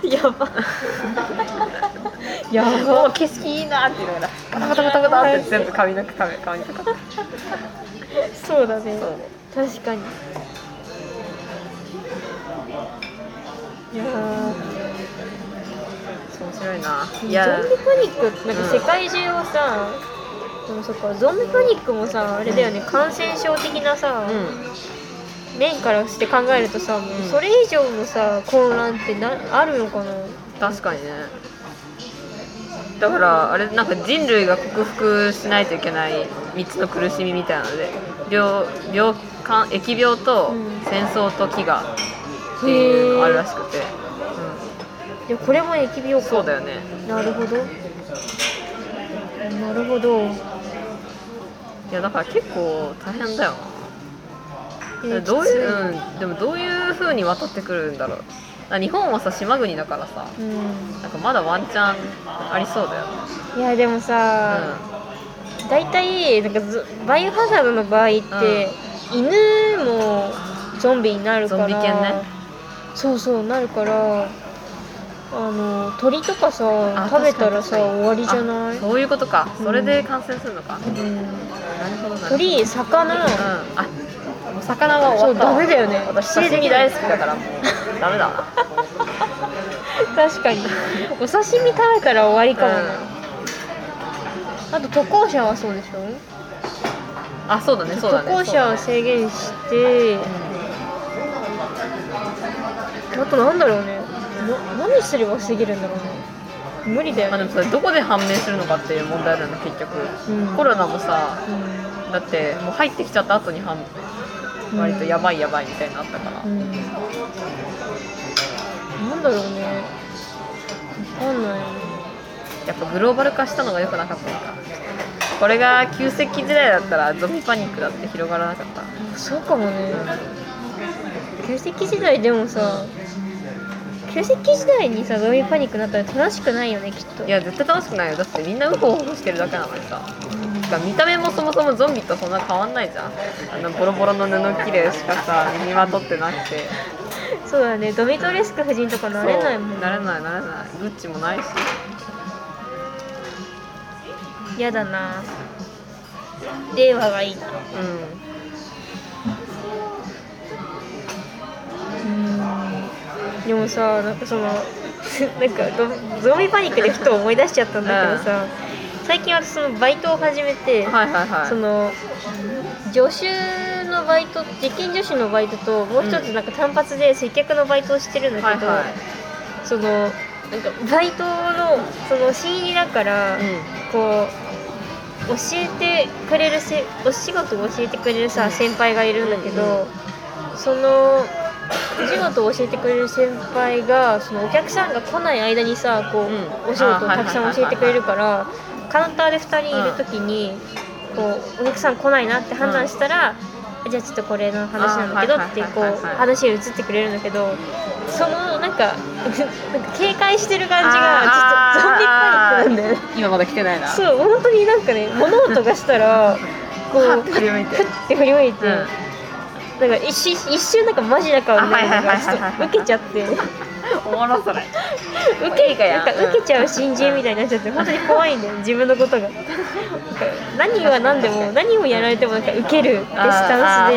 [LAUGHS] やば。[LAUGHS] やもう景色いいなって言いながらガタガタガタガタって全部髪の毛顔顔にかかってそうだね。そう。確かに。いやー。面白いな。いやビパニックなんか世界中をさ、でもそっかゾンビパニックもさあれだよね、感染症的なさ、うん。メインからして考えるとさもうそれ以上のさ混乱ってなあるのかな？確かにね。だからあれなんか人類が克服しないといけない3つの苦しみみたいなので病病患疫病とうん。戦争と飢餓っていうのがあるらしくて、でこれも疫病うん、か。そうだよね。なるほど。なるほどいやだから結構大変だよ。えなどういう、うん、でもどういう風に渡ってくるんだろう。あ日本はさ島国だからさうん。なんかまだワンチャンありそうだよね。いやでもさ、大体なんかゾバイオハザードの場合って、犬もゾンビになるから。ゾンビ犬ね。そうそうなるからあの鳥とかさあ食べたらさ終わりじゃない？あそういうことか。うん。それで感染するのか、うん。なるほどな。鳥魚。うん。あ魚は終わった。わそうダメだよね。私刺身大好きだからもう。ダメだ。な [LAUGHS] 確かに。お刺身食べたら終わりかも。な、あと渡航者はそうでしょ？あそうだねそうだ渡ね。航者は制限して。あとなんだろうね。な何すれば防げるんだろうね。無理だまあ、よねでもそれどこで判明するのかっていう問題だよね結局、うん。コロナもさうだってもう入ってきちゃった後に判ん。割とやばいやばいみたいになったから、うん。なんだろうね。わかんない。やっぱグローバル化したのが良くなかったのか。これが旧石器時代だったらゾンビパニックだって広がらなかった。そうかもね。旧石器時代でもさ旧石器時代にさゾンビパニックになったら楽しくないよねきっと。いや絶対楽しくないよ。だってみんなウホウホしてるだけなのにさ。見た目もそもそもゾンビとそんな変わんないじゃん。あのボロボロの布切れしかさ身にまとってなくて。そうだね。ドミトレスク夫人とかなれないもんなれないなれない。グッチもないし。やだな。令和がいいな。ううんでもさ [LAUGHS] なんかそのなんかドゾンビパニックでふと思い出しちゃったんだけどさ、最近私そのバイトを始めて、んはいはいはい。その助手のバイト実験助手のバイトともう一つなんか単発で接客のバイトをしてるんだけど、はいはい。そのなんかバイトのその新入りだから、うん。こう教えてくれるせお仕事を教えてくれるさ先輩がいるんだけど、そのお仕事を教えてくれる先輩がそのお客さんが来ない間にさこう、うん。お仕事をたくさん教えてくれるからカウンターで2人いる時に、こうお客さん来ないなって判断したら、じゃあちょっとこれの話なんだけどってこう話に移ってくれるんだけどその [LAUGHS] なんか警戒してる感じがちょっとゾンビパニックなんだよね。今まだ来てないな。そう本当になんかね物音がしたらこう [LAUGHS] ふって振り向いて、うんなんか一瞬一瞬なんかマジな顔にな。るのあはいはいがちょはいはい。っと受けちゃって。おもろそれ。受けいいなんか受けちゃう新人みたいになっちゃって本当に怖いんだよ自分のことが。何は何でも何をやられてもなんか受けるってスタンス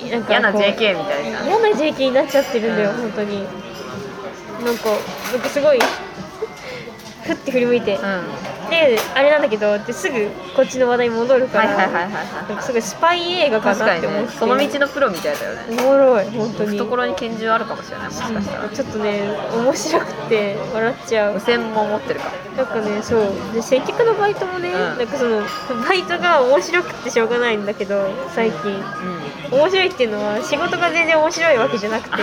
で、なんか嫌な JK みたいな。嫌な JK になっちゃってるんだよ、うん。本当に。なんかなんかすごいふって振り向いて、うん。はであれなんだけどってすぐこっちの話題に戻るいから、すごいスパイ映画いかなって思って。その道のプロみたいだよおね。もろい本当に。懐に拳銃あるかもしれないもしかしたら。ちょっとね面白くて笑っちゃう。無線も持ってるかなんかねそう。で接客のバイトもね、ん。なんかそのバイトが面白くてしょうがないんだけど最近。うん。面白いっていうのは仕事が全然面白いわけじゃなくて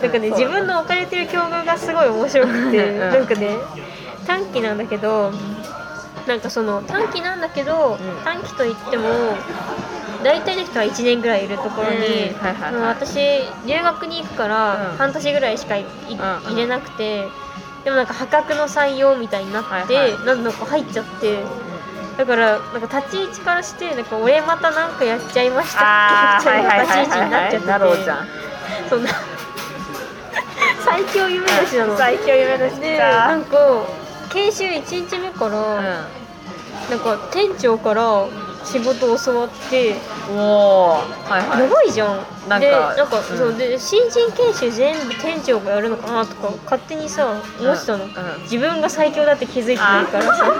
なんかね自分の置かれてる境遇がすごい面白くて、うん。なんかね短期なんだけどなんかその短期なんだけど、うん。短期といっても大体の人は1年ぐらいいるところに、う私留学に行くからうん。半年ぐらいしかいいうん入れなくてでもなんか破格の採用みたいになって、はいはい。なんだか入っちゃってだからなんか立ち位置からしてなんか俺またなんかやっちゃいましたっけみたいな立ち位置になっちゃってて。なろうじゃん。そんな。[LAUGHS] 最強夢年なの。最強夢のでなんか研修1日目から、なんか店長から仕事を教わってうんおおはいはい。やばいじゃん。なんかでなんか、うん。そうで新人研修全部店長がやるのかなとか勝手にさ思ってたの、うんうん。自分が最強だって気づいてないからさ。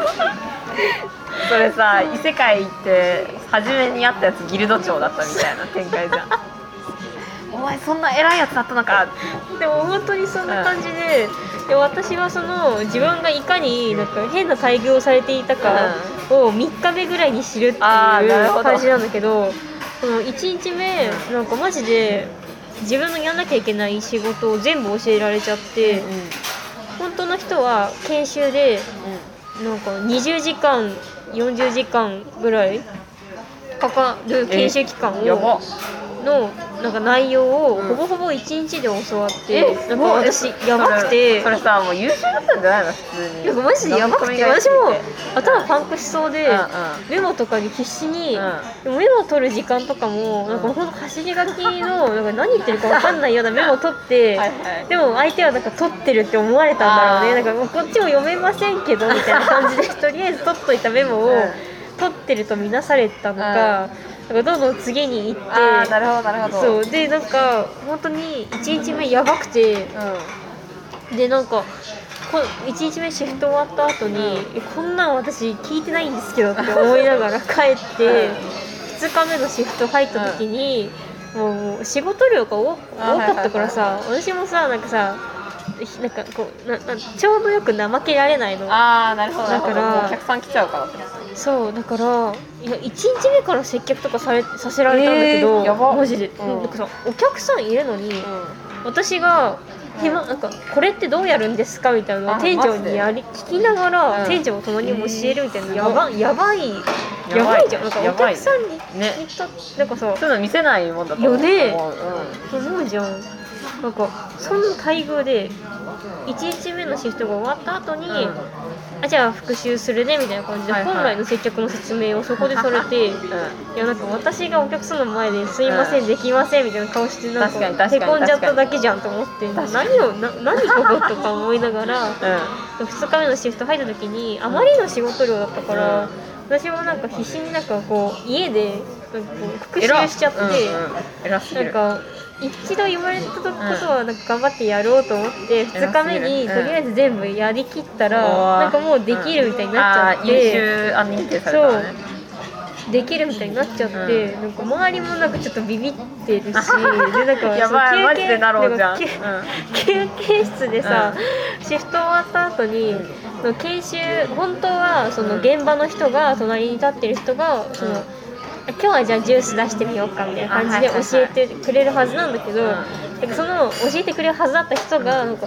それさ異世界行って初めに会ったやつギルド長だったみたいな展開じゃんお前そんな偉いやつだったのか。でも本当にそんな感じで,、で私はその自分がいかになんか変な待遇をされていたかを3日目ぐらいに知るっていう感じなんだけどその1日目なんかマジで自分のやんなきゃいけない仕事を全部教えられちゃって、うん本当の人は研修でなんか20時間40時間ぐらいかかる研修期間をのなんか内容をうん。ほぼほぼ1日で教わって、すなんか私やばくて。それさもう優秀だったんじゃないの？普通に。なんかマジでやばくて私も頭パンクしそうで、うんうん。メモとかに必死に、うでもメモを取る時間とかもなんかほんと走り書きのなんか何言ってるか分かんないようなメモを取って、はいはいでも相手はなんか取ってるって思われたんだろうね。なんかこっちも読めませんけどみたいな感じでとりあえず取っといたメモをうん。取ってると見なされたのか,、なん。かどんどん次に行ってああなるほどなるほど。そう。でなんか本当に1日目やばくてでなんかこ1日目シフト終わった後に、えこんなん私聞いてないんですけどって思いながら [LAUGHS] 帰って2日目のシフト入った時に、もう仕事量が多かったからさ私もさなんかさなんかこうななちょうどよく怠けられないの。ああなるほどだからお客さん来ちゃうからそうだからいや1日目から接客とかされさせられたんだけど、えーやば。マジで、うん。なんかさお客さんいるのに、う私が暇なんかこれってどうやるんですかみたいな店長にやり聞きながら、うん。店長も隣に教えるみたいな、えーやばやばいやばい。じゃん。なんかお客さんにねなんかさそういうの見せないもんだと思う。よね。思ううん。思うじゃん。なんかそんな待遇で1日目のシフトが終わった後に、うん。あじゃあ復習するねみたいな感じで、はいはい。本来の接客の説明をそこでされていやなんか私がお客さんの前で「すいません、うん。できません」みたいな顔してなん確かへこんじゃっただけじゃんと思って何をな何こことか思いながら [LAUGHS] うん。2日目のシフト入った時にあまりの仕事量だったから、私もなんか必死になんかこう家でなんかこう復習しちゃって、偉うんうん。なんか一度言われたことはなんか頑張ってやろうと思って2日目にうんとりあえず全部やりきったらなんかもうできるみたいになっちゃって。秀あ認定されたのね。できるみたいになっちゃって、うん。なんか周りもなんかちょっとビビってるし [LAUGHS] でなんかやばいそのマジでなろうじゃん。なんか休休憩室でさ、シフト終わった後に、研修本当はその現場の人が隣に立ってる人がその、うん今日はじゃあジュース出してみようかみたいな感じで教えてくれるはずなんだけど、うん。なんかその教えてくれるはずだった人がなんか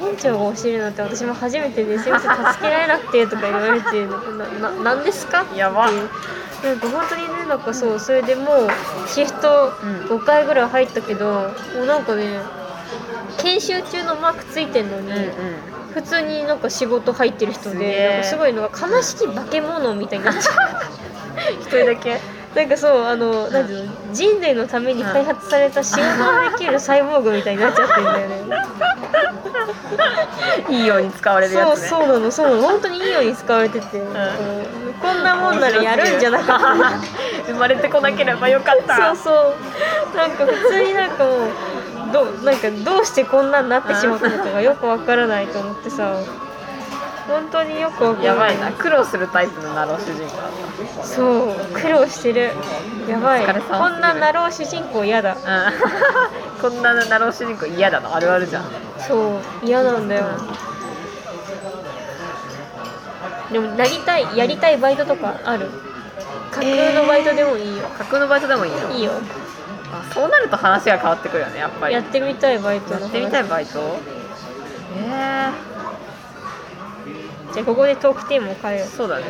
店長が教えるなんて私も初めてですいません助けられなくてとか言われてななななんですかっていう。なんか本当にねなんかそうそれでもうシフトうん。5回ぐらい入ったけど、もうなんかね研修中のマークついてんのに、うんうん。普通になんか仕事入ってる人でえなんかすごいのが悲しき化け物みたいになっちゃう一人だけなんかそうあのなんていうの？人類のために開発された仕事のできるサイボーグみたいになっちゃってるんだよね。いいように使われるやそうつね。そうなのそうなの。本当にいいように使われてて、こうこんなもんならやるんじゃなかった。生まれてこなければよかった。そうそう。なんか普通になんかもうどうなんかどうしてこんなになってしまったのかがよくわからないと思ってさ本当によくやばいな。苦労するタイプのなろう主人公だっそう。苦労してる。やばい。こんななろう主人公嫌だ。たうんこんなナロー主人公嫌だの？あるあるじゃん。そう。嫌なんだよ、でもなりたいやりたいバイトとかある？架空のバイトでもいいよ、架空のバイトでもいいの？いいよ。あそうなると話が変わってくるよねやっぱり。やってみたいバイトやってみたいバイト？えじゃあここでトークテーマを変えよう、そうだね。